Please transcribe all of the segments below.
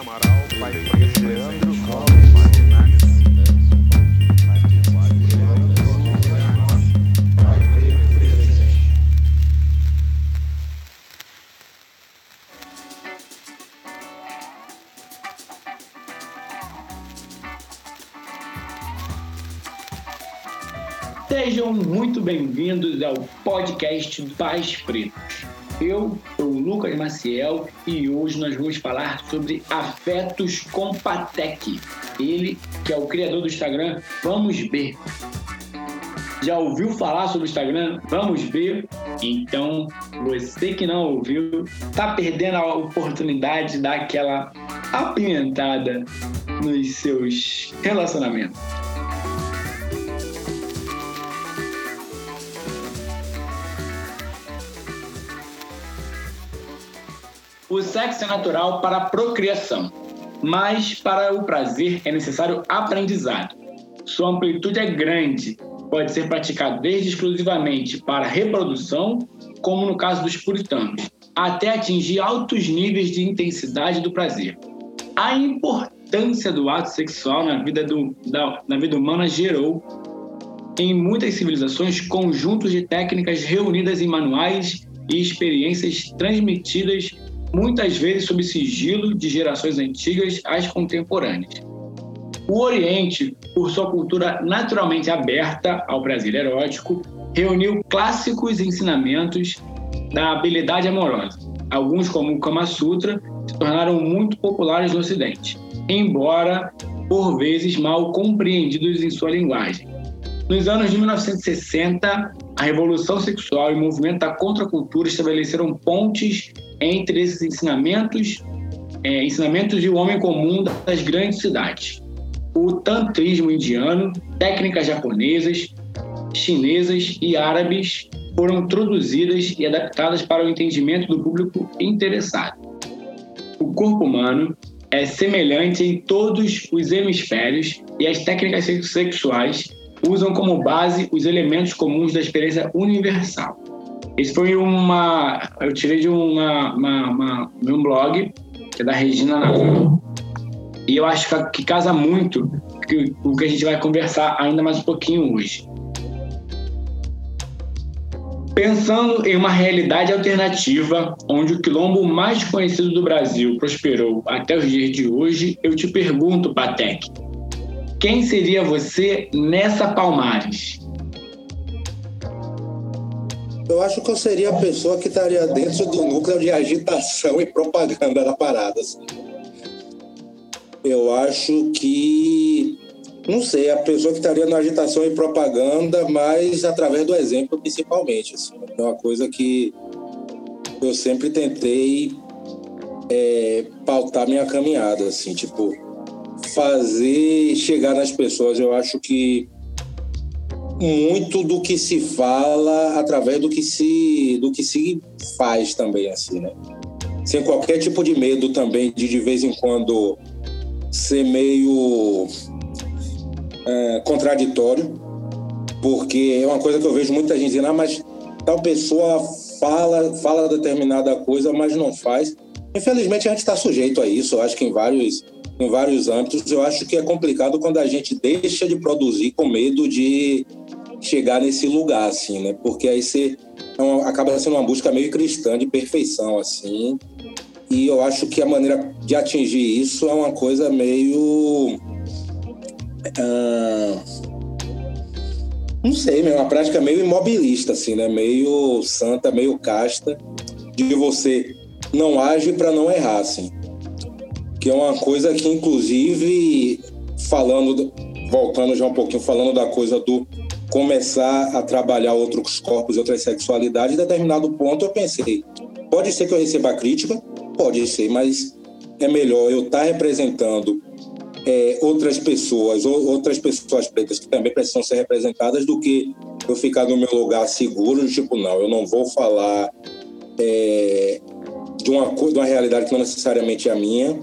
Amaral, preto, Sejam muito bem-vindos ao podcast Pais Pretos. Eu Lucas Maciel e hoje nós vamos falar sobre afetos com Patek. Ele, que é o criador do Instagram Vamos Ver. Já ouviu falar sobre o Instagram Vamos Ver? Então, você que não ouviu, tá perdendo a oportunidade de dar aquela apimentada nos seus relacionamentos. O sexo é natural para a procriação, mas para o prazer é necessário aprendizado. Sua amplitude é grande, pode ser praticado desde exclusivamente para reprodução, como no caso dos puritanos, até atingir altos níveis de intensidade do prazer. A importância do ato sexual na vida, do, da, na vida humana gerou, em muitas civilizações, conjuntos de técnicas reunidas em manuais e experiências transmitidas muitas vezes sob sigilo de gerações antigas às contemporâneas. O Oriente, por sua cultura naturalmente aberta ao prazer erótico, reuniu clássicos ensinamentos da habilidade amorosa. Alguns, como o Kama Sutra, se tornaram muito populares no Ocidente, embora por vezes mal compreendidos em sua linguagem. Nos anos de 1960, a revolução sexual e o movimento da contracultura estabeleceram pontes entre esses ensinamentos, é, ensinamentos e o homem comum das grandes cidades. O tantrismo indiano, técnicas japonesas, chinesas e árabes foram introduzidas e adaptadas para o entendimento do público interessado. O corpo humano é semelhante em todos os hemisférios e as técnicas sexuais usam como base os elementos comuns da experiência universal. Isso foi uma. Eu tirei de uma, uma, uma, um blog, que é da Regina Navarro. E eu acho que casa muito com o que a gente vai conversar ainda mais um pouquinho hoje. Pensando em uma realidade alternativa, onde o quilombo mais conhecido do Brasil prosperou até os dias de hoje, eu te pergunto, Patek, quem seria você nessa Palmares? Eu acho que eu seria a pessoa que estaria dentro do núcleo de agitação e propaganda da parada. Assim. Eu acho que, não sei, a pessoa que estaria na agitação e propaganda, mas através do exemplo, principalmente. Assim. É uma coisa que eu sempre tentei é, pautar minha caminhada, assim, tipo, fazer chegar nas pessoas. Eu acho que muito do que se fala através do que se do que se faz também assim, né? Sem qualquer tipo de medo também de de vez em quando ser meio é, contraditório, porque é uma coisa que eu vejo muita gente dizendo, ah, mas tal pessoa fala fala determinada coisa, mas não faz. Infelizmente a gente está sujeito a isso. Eu acho que em vários em vários âmbitos, eu acho que é complicado quando a gente deixa de produzir com medo de chegar nesse lugar, assim, né? Porque aí você é acaba sendo uma busca meio cristã de perfeição, assim. E eu acho que a maneira de atingir isso é uma coisa meio. Ah, não sei, é uma prática meio imobilista, assim, né? Meio santa, meio casta, de você não age para não errar, assim. Que é uma coisa que, inclusive, falando, voltando já um pouquinho, falando da coisa do começar a trabalhar outros corpos, outras sexualidades, em determinado ponto eu pensei, pode ser que eu receba crítica, pode ser, mas é melhor eu estar tá representando é, outras pessoas, ou, outras pessoas pretas que também precisam ser representadas, do que eu ficar no meu lugar seguro, tipo, não, eu não vou falar é, de, uma, de uma realidade que não necessariamente é a minha,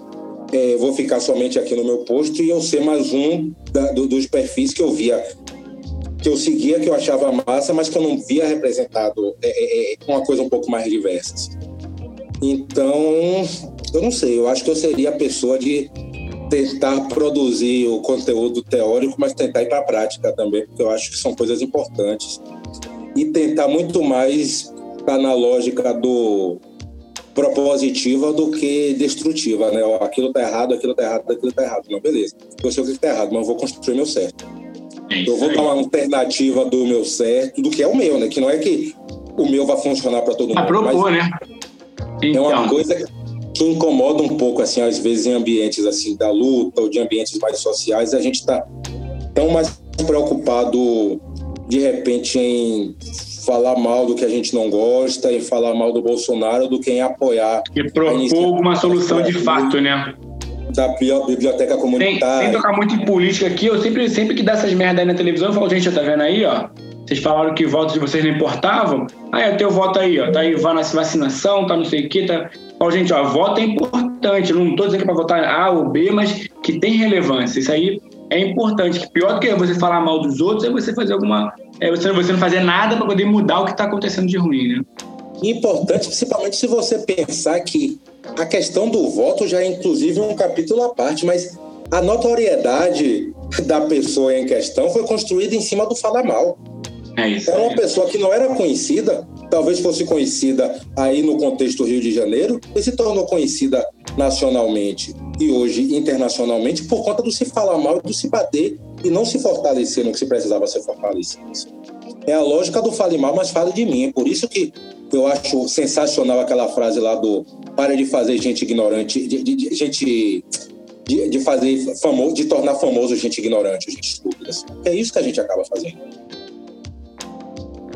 é, vou ficar somente aqui no meu posto e eu ser mais um da, do, dos perfis que eu via que eu seguia, que eu achava massa, mas que eu não via representado é, é, é uma coisa um pouco mais diversa. Assim. Então, eu não sei, eu acho que eu seria a pessoa de tentar produzir o conteúdo teórico, mas tentar ir para a prática também, porque eu acho que são coisas importantes. E tentar muito mais estar na lógica do propositiva do que destrutiva, né? Aquilo tá errado, aquilo tá errado, aquilo tá errado. Não, beleza. Eu sei o que tá errado, mas eu vou construir meu certo. É Eu vou dar uma alternativa do meu certo, do que é o meu, né? Que não é que o meu vai funcionar para todo mundo. A propor, né? é uma Então, coisa que incomoda um pouco, assim, às vezes em ambientes assim da luta ou de ambientes mais sociais, a gente está tão mais preocupado de repente em falar mal do que a gente não gosta, em falar mal do Bolsonaro, do que em apoiar e propor uma solução de fato, né? Da biblioteca Sem, sem comunitária. tocar muito em política aqui, eu sempre, sempre que dá essas merda aí na televisão, eu falo, gente, tá vendo aí, ó? Vocês falaram que votos de vocês não importavam? Aí, o teu voto aí, ó. Tá aí, vacinação, tá não sei o quê, tá... Falo, gente, ó, voto é importante. Eu não tô dizendo que é pra votar A ou B, mas que tem relevância. Isso aí é importante. Que pior do que você falar mal dos outros é você fazer alguma... É você, você não fazer nada para poder mudar o que tá acontecendo de ruim, né? Importante, principalmente se você pensar que a questão do voto já é inclusive um capítulo à parte, mas a notoriedade da pessoa em questão foi construída em cima do falar mal. É isso. Era uma pessoa que não era conhecida, talvez fosse conhecida aí no contexto Rio de Janeiro, e se tornou conhecida nacionalmente e hoje internacionalmente por conta do se falar mal e do se bater e não se fortalecer no que se precisava ser fortalecido. É a lógica do fale mal, mas fale de mim. É por isso que eu acho sensacional aquela frase lá do para de fazer gente ignorante, de, de- de- gente de, de fazer famoso, de tornar famoso gente ignorante, gente estúpida. assim. É isso que a gente acaba fazendo.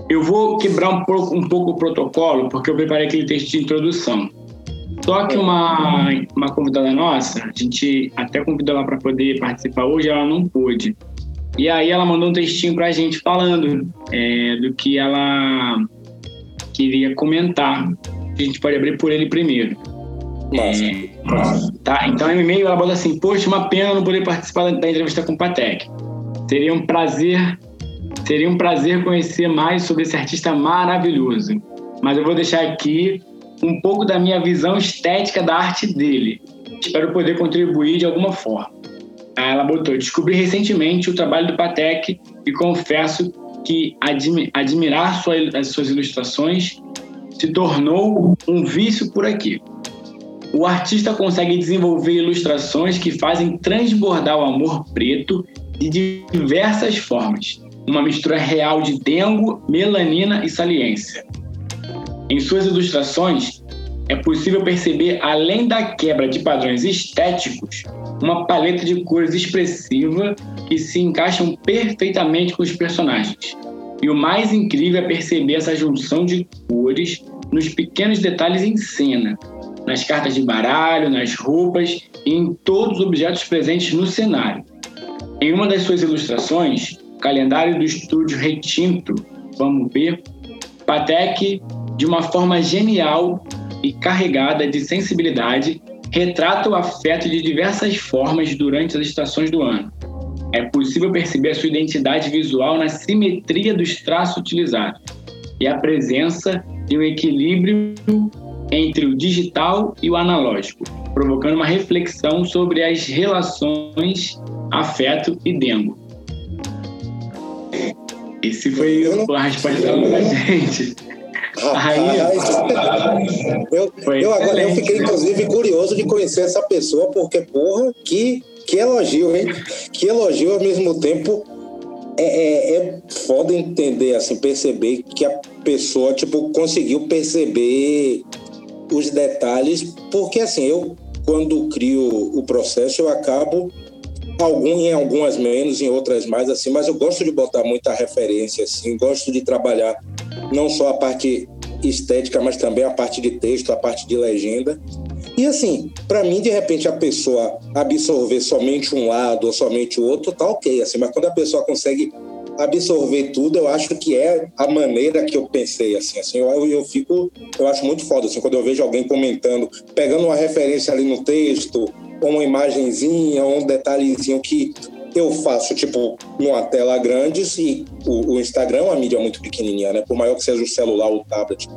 Eu vou quebrar um pouco, um pouco o protocolo, porque eu preparei aquele texto de introdução. Só que uma, uma convidada nossa, a gente até convidou ela para poder participar hoje, ela não pôde. E aí ela mandou um textinho para a gente falando é, do que ela queria comentar. A gente pode abrir por ele primeiro. Massa. É, tá, então no e-mail ela bota assim: Poxa, uma pena não poder participar da, da entrevista com o Patek. Seria um prazer, seria um prazer conhecer mais sobre esse artista maravilhoso. Mas eu vou deixar aqui um pouco da minha visão estética da arte dele. Espero poder contribuir de alguma forma. Aí ela botou: Descobri recentemente o trabalho do Patek e confesso que admi- admirar sua- as suas ilustrações se tornou um vício por aqui. O artista consegue desenvolver ilustrações que fazem transbordar o amor preto de diversas formas. Uma mistura real de dengo, melanina e saliência. Em suas ilustrações, é possível perceber, além da quebra de padrões estéticos, uma paleta de cores expressiva que se encaixam perfeitamente com os personagens. E o mais incrível é perceber essa junção de cores nos pequenos detalhes em cena, nas cartas de baralho, nas roupas e em todos os objetos presentes no cenário. Em uma das suas ilustrações, calendário do estúdio Retinto, vamos ver, Patek, de uma forma genial e carregada de sensibilidade, retrata o afeto de diversas formas durante as estações do ano. É possível perceber a sua identidade visual na simetria dos traços utilizados e a presença de um equilíbrio entre o digital e o analógico, provocando uma reflexão sobre as relações afeto e dengo. Esse foi a resposta da gente. Rapaz, eu, Foi eu, agora, eu fiquei, inclusive, curioso de conhecer essa pessoa, porque, porra, que, que elogio, hein? Que elogio ao mesmo tempo. É, é, é foda entender, assim, perceber que a pessoa, tipo, conseguiu perceber os detalhes, porque, assim, eu, quando crio o processo, eu acabo algum, em algumas menos, em outras mais, assim, mas eu gosto de botar muita referência, assim, gosto de trabalhar não só a parte estética, mas também a parte de texto, a parte de legenda. E assim, para mim, de repente, a pessoa absorver somente um lado ou somente o outro, tá ok, assim, mas quando a pessoa consegue absorver tudo, eu acho que é a maneira que eu pensei, assim, assim, eu, eu fico, eu acho muito foda, assim, quando eu vejo alguém comentando, pegando uma referência ali no texto, ou uma imagenzinha, ou um detalhezinho que eu faço, tipo, numa tela grande, e o, o Instagram é uma mídia muito pequenininha, né? Por maior que seja o celular ou o tablet,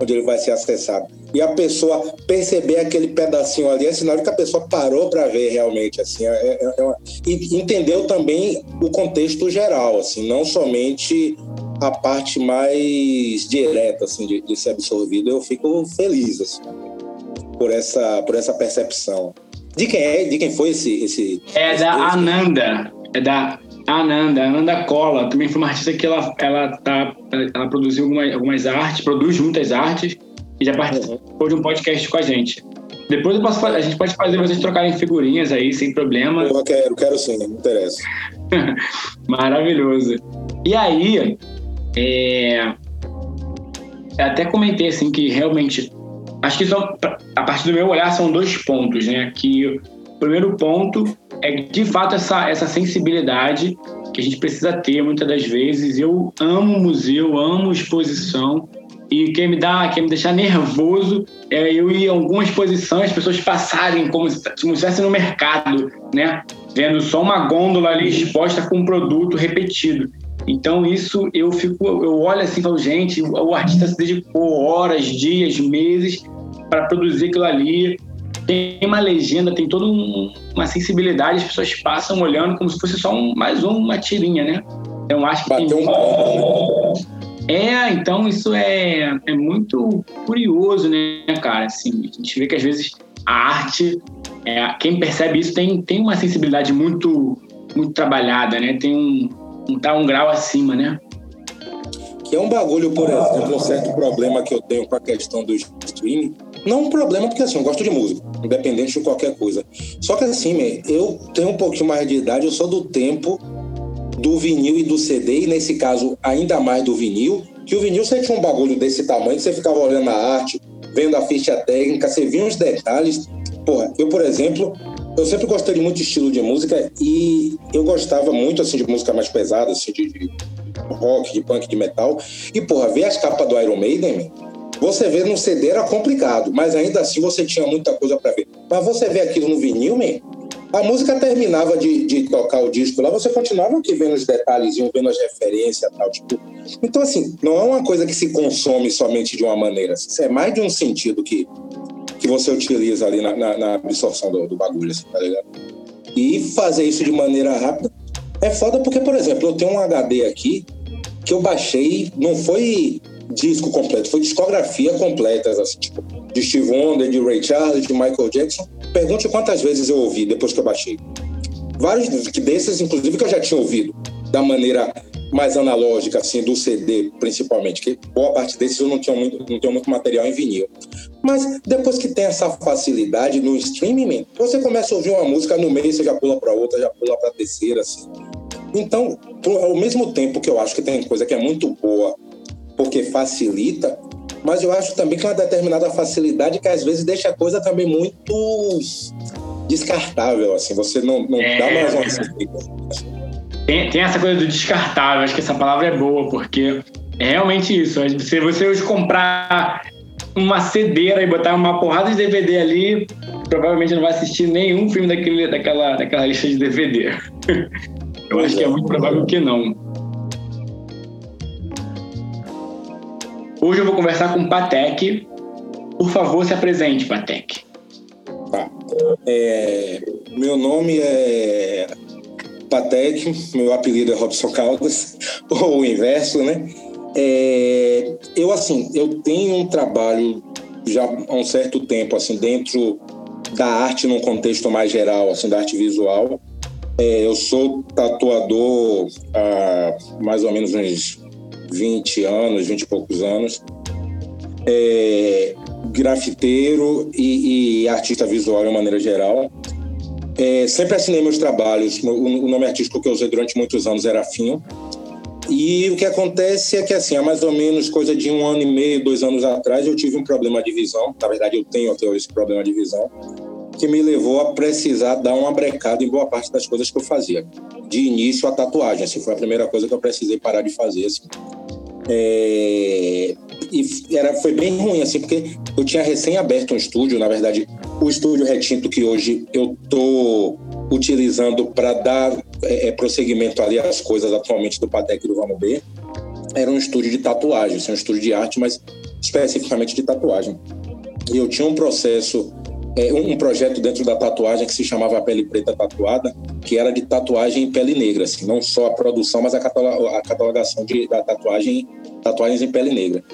onde ele vai ser acessado. e a pessoa perceber aquele pedacinho ali, é sinal de que a pessoa parou para ver realmente, assim, é, é, é uma... e entendeu também o contexto geral, assim, não somente a parte mais direta, assim, de, de ser absorvido. Eu fico feliz, assim, por essa, por essa percepção. De quem é? De quem foi esse? esse é esse da Ananda, é da Ananda, Ananda Cola. Também foi uma artista que ela, ela, tá, ela produziu algumas, algumas artes, produz muitas artes e já participou uhum. de um podcast com a gente. Depois eu posso, a gente pode fazer vocês trocarem figurinhas aí, sem problema. Eu quero, quero sim, me interessa. Maravilhoso. E aí, é, até comentei assim que realmente acho que são, a partir do meu olhar são dois pontos, né? Que o primeiro ponto é de fato essa essa sensibilidade que a gente precisa ter muitas das vezes. Eu amo museu, amo exposição e quem me dá, quem me deixa nervoso é eu ir em algumas exposições, as pessoas passarem como se estivesse no mercado, né? Vendo só uma gôndola ali exposta com um produto repetido. Então isso eu fico, eu olho assim e falo, gente, o artista se dedicou horas, dias, meses para produzir aquilo ali. Tem uma legenda, tem toda um, uma sensibilidade, as pessoas passam olhando como se fosse só um, mais uma tirinha, né? Então acho que Bateu tem... um é, então isso é, é muito curioso, né, cara? Assim, a gente vê que às vezes a arte, é, quem percebe isso tem, tem uma sensibilidade muito, muito trabalhada, né? Tem um, um, tá um grau acima, né? Que é um bagulho, por exemplo, um certo problema que eu tenho com a questão do streaming. Não um problema, porque assim, eu gosto de música, independente de qualquer coisa. Só que assim, eu tenho um pouquinho mais de idade, eu sou do tempo do vinil e do CD, e nesse caso ainda mais do vinil, que o vinil você tinha um bagulho desse tamanho, que você ficava olhando a arte, vendo a ficha técnica, você via uns detalhes. Porra, eu, por exemplo, eu sempre gostei de muito estilo de música e eu gostava muito, assim, de música mais pesada, assim, de rock, de punk, de metal. E, porra, ver as capas do Iron Maiden, você vê no CD era complicado, mas ainda assim você tinha muita coisa para ver. Mas você vê aquilo no vinil, man, a música terminava de, de tocar o disco lá, você continuava aqui vendo os detalhes, vendo as referências tal. Tipo. Então, assim, não é uma coisa que se consome somente de uma maneira. Isso é mais de um sentido que, que você utiliza ali na, na, na absorção do, do, bagulho, assim, tá ligado? E fazer isso de maneira rápida é foda porque, por exemplo, eu tenho um HD aqui que eu baixei, não foi disco completo, foi discografia completa, assim, tipo, de Steve Wonder, de Ray Charles, de Michael Jackson. Pergunte quantas vezes eu ouvi depois que eu baixei. Vários desses, inclusive, que eu já tinha ouvido, da maneira mais analógica, assim, do CD, principalmente, que boa parte desses eu não tinha muito, não tinha muito material em vinil. Mas depois que tem essa facilidade no streaming, você começa a ouvir uma música no meio, você já pula para outra, já pula para terceira, assim. Então, ao mesmo tempo que eu acho que tem coisa que é muito boa porque facilita, mas eu acho também que uma determinada facilidade que às vezes deixa a coisa também muito descartável, assim, você não, não é... dá mais uma tem, tem essa coisa do descartável, acho que essa palavra é boa, porque é realmente isso. Se você hoje comprar uma cedeira e botar uma porrada de DVD ali, provavelmente não vai assistir nenhum filme daquele, daquela, daquela lista de DVD. Eu acho que é muito provável que não. Hoje eu vou conversar com o Patek. Por favor, se apresente, Patek. Tá. É, meu nome é Patek, meu apelido é Robson Caldas, ou o inverso, né? É, eu, assim, eu tenho um trabalho já há um certo tempo, assim, dentro da arte num contexto mais geral, assim, da arte visual. É, eu sou tatuador há mais ou menos uns 20 anos, 20 e poucos anos. É, grafiteiro e, e, artista visual de maneira geral. É, sempre assinei meus trabalhos. O, nome artístico que eu usei durante muitos anos era Finho. E o que acontece é que, assim, há mais ou menos coisa de um ano e meio, dois anos atrás, eu tive um problema de visão. Na verdade, eu tenho até hoje esse problema de visão, que me levou a precisar dar uma brecada em boa parte das coisas que eu fazia. De início, a tatuagem. Assim, foi a primeira coisa que eu precisei parar de fazer. Assim. É, e era, foi bem ruim, assim, porque eu tinha recém aberto um estúdio, na verdade, o estúdio retinto que hoje eu tô utilizando para dar é, é, prosseguimento ali às coisas atualmente do Patek e do Vamos Ver, era um estúdio de tatuagem, assim, um estúdio de arte, mas especificamente de tatuagem. eu tinha um processo, é, um projeto dentro da tatuagem que se chamava Pele Preta Tatuada, que era de tatuagem em pele negra, assim, não só a produção, mas a, catalogação de, da tatuagem, tatuagens em pele negra.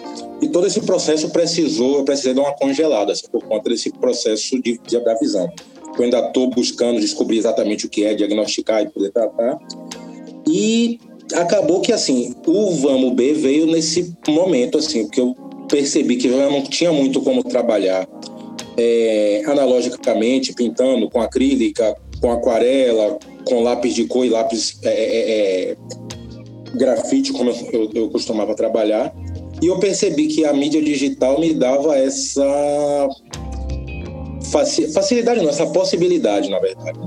E todo esse processo precisou, eu precisei dar uma congelada, assim, por conta desse processo de, de visão. Eu ainda estou buscando descobrir exatamente o que é, diagnosticar e poder tratar. E acabou que, assim, o Vamos B veio nesse momento, assim, porque eu percebi que eu não tinha muito como trabalhar é, analogicamente, pintando com acrílica, com aquarela, com lápis de cor e lápis é, é, é grafite, como eu, eu, costumava trabalhar. E eu percebi que a mídia digital me dava essa facilidade, não, essa possibilidade, na verdade.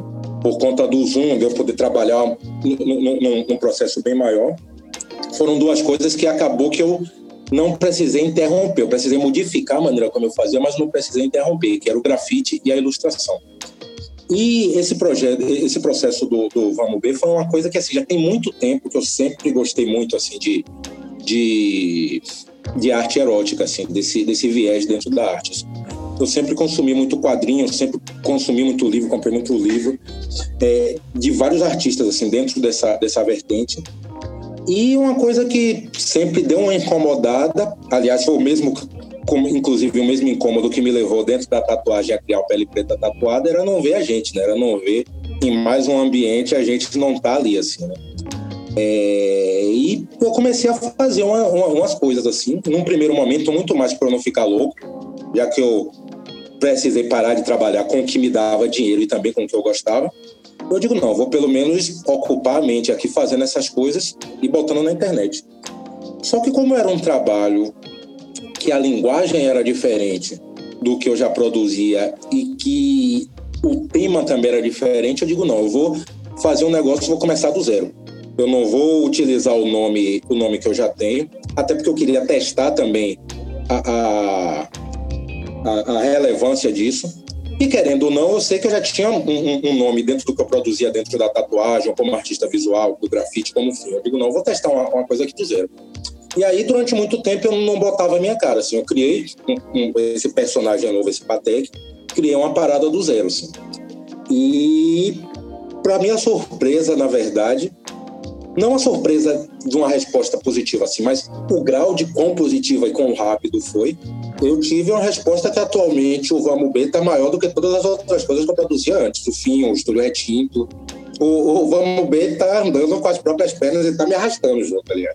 Por conta do Zoom, de eu poder trabalhar num processo bem maior. Foram duas coisas que acabou que eu não precisei interromper. Eu precisei modificar a maneira como eu fazia, mas não precisei interromper, que era o grafite e a ilustração. E esse projeto, esse processo do, do Vamos Ver foi uma coisa que assim já tem muito tempo que eu sempre gostei muito assim de, de, de arte erótica, assim, desse, desse viés dentro da arte. Eu sempre consumi muito quadrinho, sempre consumi muito livro, comprei muito livro é, de vários artistas assim dentro dessa dessa vertente. E uma coisa que sempre deu uma incomodada, aliás, foi o mesmo, inclusive o mesmo incômodo que me levou dentro da tatuagem a criar o pele preta tatuada, era não ver a gente, né? Era não ver em mais um ambiente a gente não tá ali, assim, né? É, e eu comecei a fazer uma, uma, umas coisas assim, num primeiro momento, muito mais para eu não ficar louco, já que eu precisei parar de trabalhar com o que me dava dinheiro e também com o que eu gostava. Eu digo, não, vou pelo menos ocupar a mente aqui fazendo essas coisas e botando na internet. Só que como era um trabalho que a linguagem era diferente do que eu já produzia e que o tema também era diferente, eu digo, não, eu vou fazer um negócio, vou começar do zero. Eu não vou utilizar o nome, o nome que eu já tenho, até porque eu queria testar também a, a, a relevância disso. E querendo ou não, eu sei que eu já tinha um, um, um, nome dentro do que eu produzia dentro da tatuagem, como artista visual, do grafite, como fim. Eu digo, não, eu vou testar uma, uma, coisa aqui do zero. E aí, durante muito tempo, eu não botava a minha cara, assim. Eu criei um, esse personagem novo, esse Patek, criei uma parada do zero, assim. E, para minha surpresa, na verdade, não a surpresa de uma resposta positiva assim, mas o grau de quão positiva e quão rápido foi, eu tive uma resposta que atualmente o Vamos B está maior do que todas as outras coisas que eu produzia antes, o Fim, o Estúdio Retinto. O, o Vamos B está andando com as próprias pernas e está me arrastando junto, ali.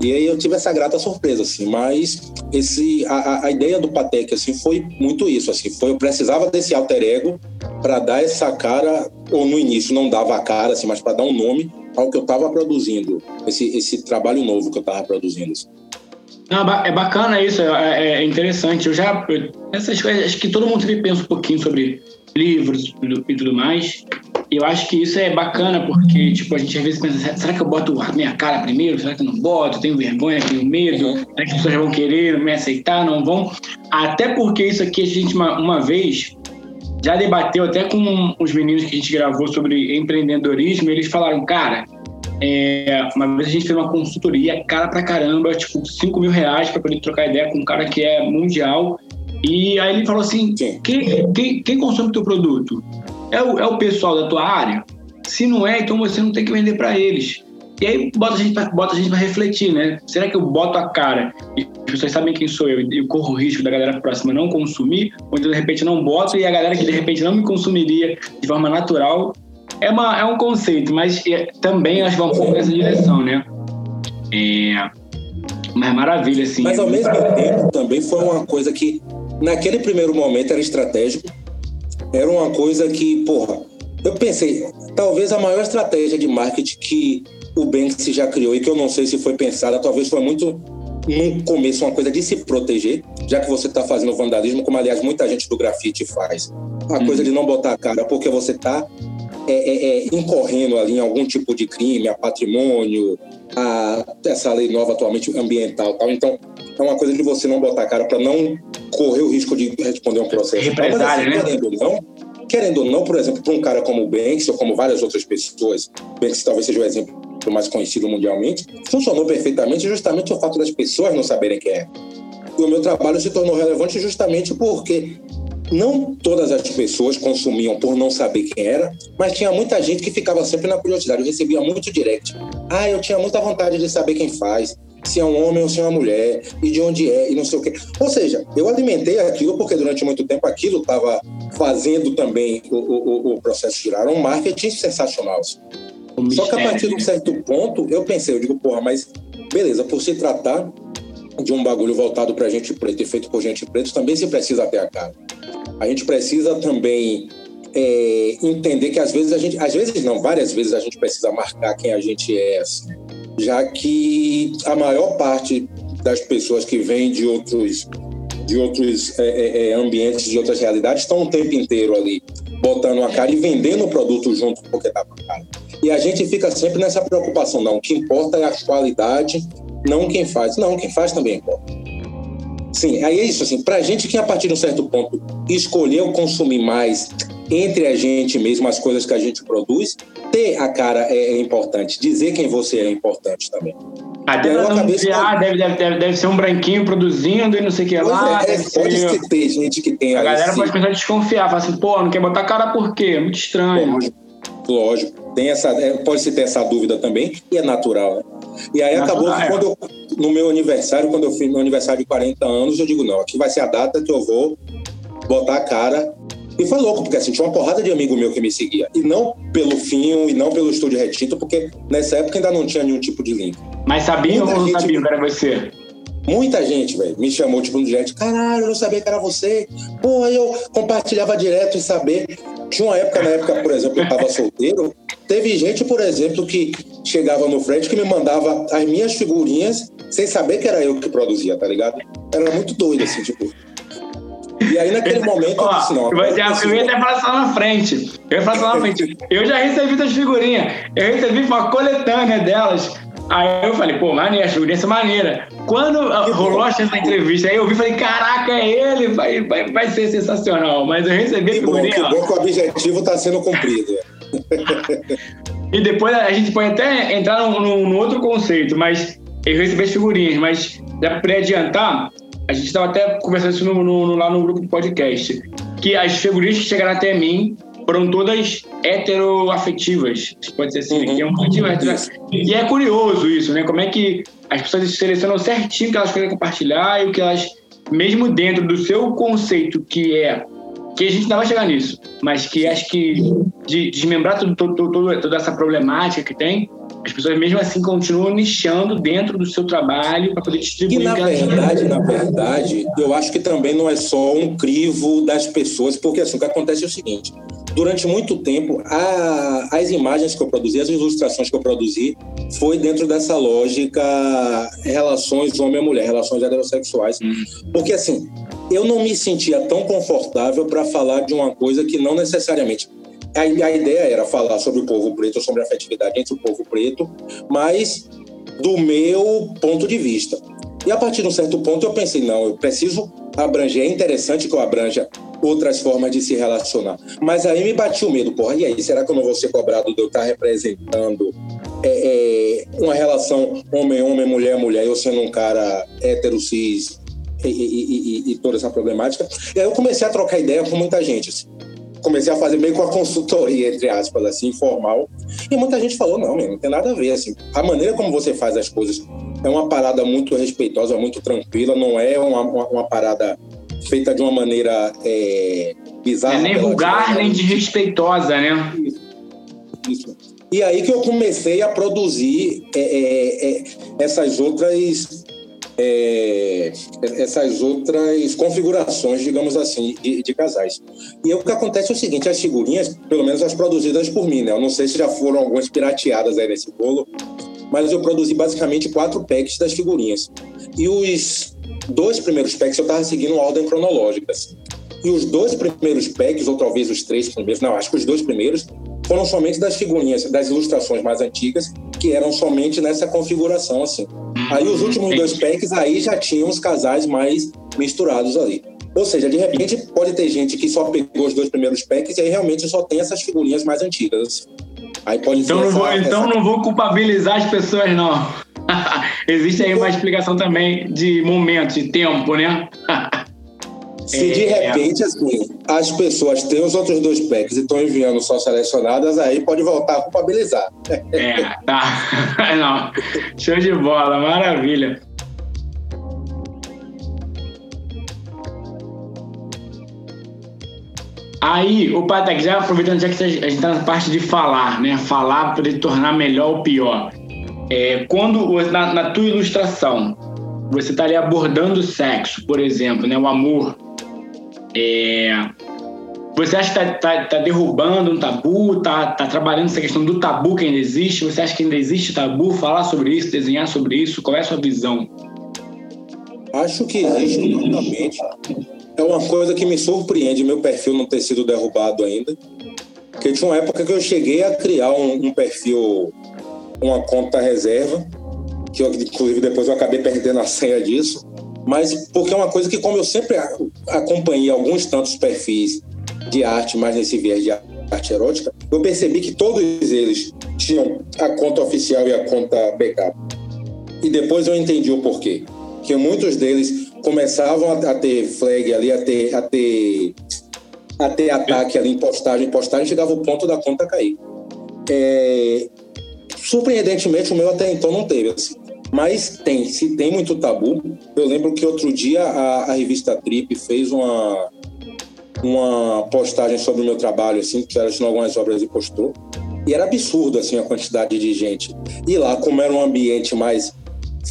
E aí eu tive essa grata surpresa, assim, mas esse, a, a ideia do Patek, assim, foi muito isso, assim, foi, eu precisava desse alter ego para dar essa cara, ou no início não dava a cara, assim, mas para dar um nome ao que eu estava produzindo, esse, esse trabalho novo que eu estava produzindo. Assim. Não, é bacana isso, é, é, é interessante. Eu já. Eu, essas coisas, acho que todo mundo sempre pensa um pouquinho sobre livros e tudo mais. Eu acho que isso é bacana porque, tipo, a gente às vezes pensa, será que eu boto a minha cara primeiro? Será que eu não boto? Tenho vergonha, tenho medo? Uhum. Será que as pessoas vão querer me aceitar? Não vão? Até porque isso aqui a gente, uma, uma vez, já debateu até com os meninos que a gente gravou sobre empreendedorismo. Eles falaram, cara, é, uma vez a gente fez uma consultoria cara pra caramba, tipo, 5 mil reais para poder trocar ideia com um cara que é mundial. E aí ele falou assim: quem, quem, quem consome o teu produto? É o, é o pessoal da tua área? Se não é, então você não tem que vender para eles. E aí bota a gente pra, bota a gente refletir, né? Será que eu boto a cara e as pessoas sabem quem sou eu e eu corro o risco da galera próxima não consumir? Ou então de repente não boto e a galera que de repente não me consumiria de forma natural é, uma, é um conceito, mas é, também acho que vai um pouco nessa direção, né? É, mas maravilha, assim. Mas ao mesmo tempo também foi uma coisa que naquele primeiro momento era estratégico. Era uma coisa que, porra, eu pensei, talvez a maior estratégia de marketing que o Banksy já criou e que eu não sei se foi pensada, talvez foi muito no começo uma coisa de se proteger, já que você está fazendo vandalismo, como aliás muita gente do grafite faz. A coisa de não botar a cara porque você está é, é, é, incorrendo ali em algum tipo de crime, a patrimônio, a essa lei nova atualmente ambiental, tal. Então é uma coisa de você não botar a cara para não correr o risco de responder um processo. Assim, né? querendo ou não, querendo ou não, por exemplo, para um cara como o Banks ou como várias outras pessoas, Banks talvez seja o exemplo mais conhecido mundialmente, funcionou perfeitamente justamente o fato das pessoas não saberem quem é. E o meu trabalho se tornou relevante justamente porque não todas as pessoas consumiam por não saber quem era, mas tinha muita gente que ficava sempre na curiosidade. Eu recebia muito direct. Ah, eu tinha muita vontade de saber quem faz, se é um homem ou se é uma mulher, e de onde é, e não sei o quê. Ou seja, eu alimentei aquilo porque durante muito tempo aquilo estava fazendo também o, o, o, processo girar. Um marketing sensacional. Só que a partir de um certo ponto, eu pensei, eu digo, porra, mas beleza, por se tratar de um bagulho voltado para gente preta e feito por gente preta, também se precisa ter a cara. A gente precisa também é, entender que às vezes a gente, às vezes não, várias vezes a gente precisa marcar quem a gente é, assim, já que a maior parte das pessoas que vêm de outros de outros é, é, é ambientes, de outras realidades, estão o tempo inteiro ali botando a cara e vendendo o produto junto porque tá com a cara. E a gente fica sempre nessa preocupação, não, o que importa é a qualidade, não quem faz. Não, quem faz também importa. Sim, aí é isso, assim, pra gente que a partir de um certo ponto escolheu consumir mais entre a gente mesmo as coisas que a gente produz, ter a cara é, é importante, dizer quem você é importante também. Ah, deve, cabeça, ah, deve, deve, deve, deve, ser um branquinho produzindo e não sei o que lá. É, pode ser, ter gente que tem A galera pode começar a desconfiar, falar assim, pô, não quer botar cara por quê? É muito estranho. Lógico, lógico. Tem essa, é, pode se ter essa dúvida também, e é natural, né? E aí acabou que quando eu, no meu aniversário, quando eu fiz meu aniversário de 40 anos, eu digo, não, aqui vai ser a data que eu vou botar a cara. E foi louco, porque assim, tinha uma porrada de amigo meu que me seguia. E não pelo Finho, e não pelo Estúdio Retito, porque nessa época ainda não tinha nenhum tipo de link. Mas sabiam ou não sabiam que era você? Muita gente, velho, me chamou, tipo, no direct. Caralho, eu não sabia que era você. Pô, eu compartilhava direto e saber. Tinha uma época, na época, por exemplo, eu tava solteiro. Teve gente, por exemplo, que chegava no frente que me mandava as minhas figurinhas sem saber que era eu que produzia, tá ligado? Era muito doido, assim, tipo. E aí, naquele momento, Ó, eu disse, não. Eu, eu ia até falar só na frente. Eu ia falar só na frente. Eu já recebi das figurinhas. Eu recebi uma coletânea delas Aí eu falei, pô, maneira, a figurinha é maneira. Quando rolou essa entrevista, aí eu vi e falei, caraca, é ele, vai, vai, vai ser sensacional. Mas eu recebi a figurinha. Que bom, que bom que o objetivo está sendo cumprido. e depois a gente pode até entrar num, num outro conceito, mas eu recebi as figurinhas, mas já para adiantar, a gente estava até conversando isso no, no, lá no grupo do podcast, que as figurinhas que chegaram até mim foram todas heteroafetivas, pode ser assim, uhum. que é um motivo E é curioso isso, né? Como é que as pessoas selecionam certinho o que elas querem compartilhar e o que elas, mesmo dentro do seu conceito, que é que a gente não vai chegar nisso, mas que acho que de desmembrar tudo, todo, todo, toda essa problemática que tem, as pessoas mesmo assim continuam nichando dentro do seu trabalho para poder distribuir. E na verdade, na verdade, eu acho que também não é só um crivo das pessoas, porque assim, o que acontece é o seguinte: durante muito tempo, a, as imagens que eu produzi, as ilustrações que eu produzi, foi dentro dessa lógica relações homem-mulher, relações heterossexuais. Uhum. Porque, assim, eu não me sentia tão confortável para falar de uma coisa que não necessariamente. A, a ideia era falar sobre o povo preto, sobre a afetividade entre o povo preto, mas do meu ponto de vista. E a partir de um certo ponto eu pensei, não, eu preciso abranger, é interessante que eu abranja outras formas de se relacionar. Mas aí me bati o medo, porra, e aí, será que eu não vou ser cobrado de eu estar representando é, é, uma relação homem-homem, mulher-mulher, eu sendo um cara hétero, cis e, e, e, e, toda essa problemática? E aí eu comecei a trocar ideia com muita gente, assim. Comecei a fazer meio com a consultoria, entre aspas, assim, informal. E muita gente falou, não, não tem nada a ver, assim. A maneira como você faz as coisas é uma parada muito respeitosa, muito tranquila, não é uma, uma, uma parada feita de uma maneira é, bizarra. É nem vulgar, nem desrespeitosa, né? Isso. Isso. E aí que eu comecei a produzir é, é, é essas outras é, essas outras configurações, digamos assim, de, de, casais. E o que acontece é o seguinte: as figurinhas, pelo menos as produzidas por mim, né? Eu não sei se já foram algumas pirateadas aí nesse bolo, mas eu produzi basicamente quatro packs das figurinhas. E os dois primeiros packs eu estava seguindo ordem cronológica. Assim. E os dois primeiros packs, ou talvez os três primeiros, não, acho que os dois primeiros, foram somente das figurinhas, das ilustrações mais antigas, que eram somente nessa configuração, assim. Aí os últimos dois packs, aí já tinham os casais mais misturados ali. Ou seja, de repente pode ter gente que só pegou os dois primeiros packs e aí realmente só tem essas figurinhas mais antigas. Aí pode então não vou, essa... Então não vou culpabilizar as pessoas, não. Existe aí uma explicação também de momento, de tempo, né? Se de É. repente, assim, as pessoas têm os outros dois packs e estão enviando só selecionadas, aí pode voltar a culpabilizar. É, tá. Não, show de bola, maravilha. Aí, o Patek, já aproveitando já que a gente está na parte de falar, né? Falar para poder tornar melhor ou pior. É, quando, na, na tua ilustração, você está ali abordando o sexo, por exemplo, né? O amor. É, você acha que está tá, tá derrubando um tabu? Está tá trabalhando essa questão do tabu que ainda existe? Você acha que ainda existe tabu? Falar sobre isso, desenhar sobre isso? Qual é a sua visão? Acho que existe totalmente. É uma coisa que me surpreende meu perfil não ter sido derrubado ainda. Porque tinha uma época que eu cheguei a criar um, um perfil, uma conta reserva, que eu, inclusive depois eu acabei perdendo a senha disso. Mas porque é uma coisa que, como eu sempre acompanhei alguns tantos perfis de arte, mais nesse viés de arte erótica, eu percebi que todos eles tinham a conta oficial e a conta backup. E depois eu entendi o porquê. Que muitos deles começavam a, a ter flag ali, a ter, a ter, a ter ataque ali em postagem, postagem, chegava o ponto da conta cair. É, surpreendentemente, o meu até então não teve. Assim. Mas tem, se tem muito tabu. Eu lembro que outro dia a, a revista Trip fez uma, uma postagem sobre o meu trabalho, assim, que ela tinha algumas obras e postou. E era absurdo, assim, a quantidade de gente. E lá, como era um ambiente mais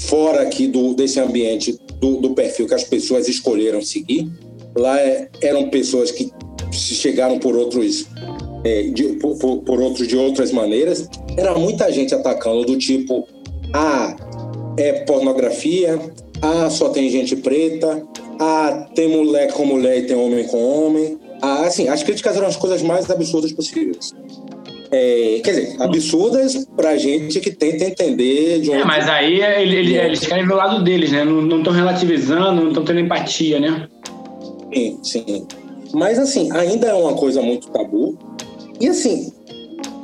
fora aqui do, desse ambiente do, do perfil que as pessoas escolheram seguir, lá é, eram pessoas que chegaram por outros é, de, por, por, outros de outras maneiras. Era muita gente atacando do tipo, ah, é pornografia, ah, só tem gente preta, ah, tem mulher com mulher e tem homem com homem. Ah, assim, as críticas eram as coisas mais absurdas possíveis. É, quer dizer, absurdas pra gente que tenta entender de um. É, mas aí ele, ele, eles querem ver o lado deles, né? Não estão relativizando, não estão tendo empatia, né? Sim, sim. Mas assim, ainda é uma coisa muito tabu. E assim,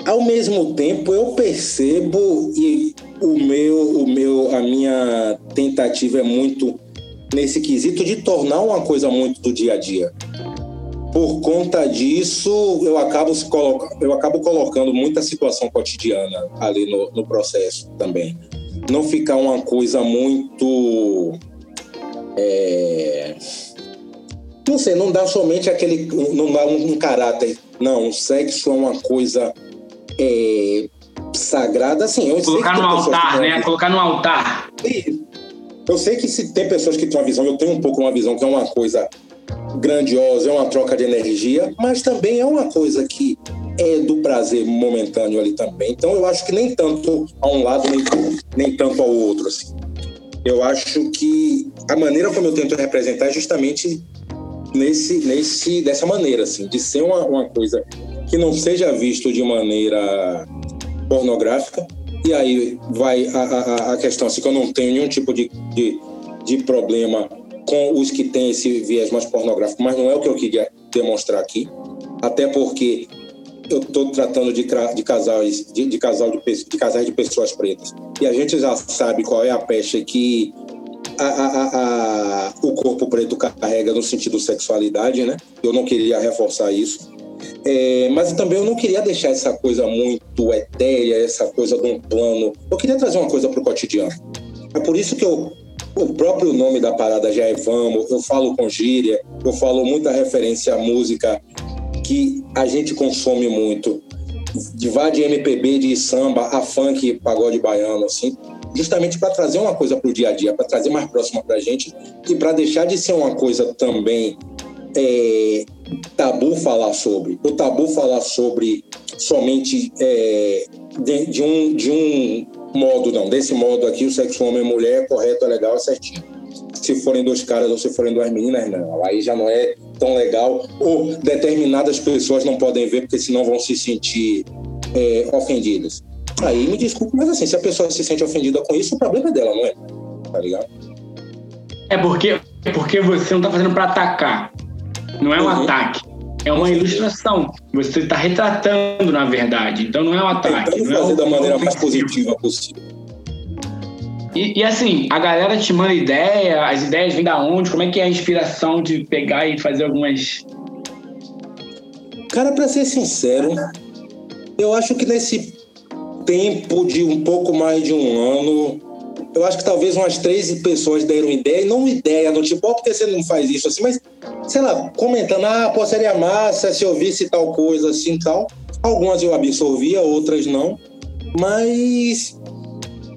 ao mesmo tempo eu percebo e o meu, o meu, a minha tentativa é muito nesse quesito de tornar uma coisa muito do dia a dia. Por conta disso, eu acabo, se coloca, eu acabo colocando muita situação cotidiana ali no, no processo também. Não ficar uma coisa muito. É... Não sei, não dá somente aquele. Não dá um, um caráter. Não, o sexo é uma coisa é, sagrada, assim. Eu Colocar no altar, né? Uma... Colocar no altar. Eu sei que se tem pessoas que têm uma visão, eu tenho um pouco uma visão que é uma coisa grandiosa, é uma troca de energia, mas também é uma coisa que é do prazer momentâneo ali também. Então eu acho que nem tanto a um lado, nem, nem tanto ao outro. Assim. Eu acho que a maneira como eu tento representar é justamente nesse, nesse, dessa maneira, assim, de ser uma, uma coisa que não seja visto de maneira pornográfica. E aí vai a, a, a questão, assim, que eu não tenho nenhum tipo de, de, de problema com os que têm esse viés mais pornográfico, mas não é o que eu queria demonstrar aqui, até porque eu estou tratando de, de casais de, de, casal de, de casais de pessoas pretas e a gente já sabe qual é a peste que a, a, a, o corpo preto carrega no sentido sexualidade, né? Eu não queria reforçar isso, é, mas também eu não queria deixar essa coisa muito etérea, essa coisa de um plano. Eu queria trazer uma coisa para o cotidiano. É por isso que eu o próprio nome da parada já é Vamos, eu falo com gíria, eu falo muita referência à música que a gente consome muito. De vá de MPB, de samba, a funk, pagode baiano, assim, justamente para trazer uma coisa para o dia a dia, para trazer mais próxima para a gente e para deixar de ser uma coisa também é, tabu falar sobre. O tabu falar sobre somente é, de, de, um, de um modo, não. Desse modo aqui, o sexo homem e mulher é correto, é legal, é certinho. Se forem dois caras ou se forem duas meninas, não. Aí já não é tão legal. Ou determinadas pessoas não podem ver, porque senão vão se sentir é, ofendidas. Aí me desculpe, mas assim, se a pessoa se sente ofendida com isso, o problema é dela, não é? Tá ligado? É porque, porque você não tá fazendo para atacar. Não é um uhum. ataque. É uma ilustração. Você está retratando, na verdade. Então não é um ataque. Tentando fazer é da maneira mais positiva possível. E, e, assim, a galera te manda ideia, as ideias vêm da onde? Como é que é a inspiração de pegar e fazer algumas. Cara, pra ser sincero, eu acho que nesse tempo de um pouco mais de um ano, eu acho que talvez umas três pessoas deram ideia, não ideia do tipo, oh, por que você não faz isso assim, mas, sei lá, comentando, ah, pô, seria massa se eu visse tal coisa assim tal. Algumas eu absorvia, outras não. Mas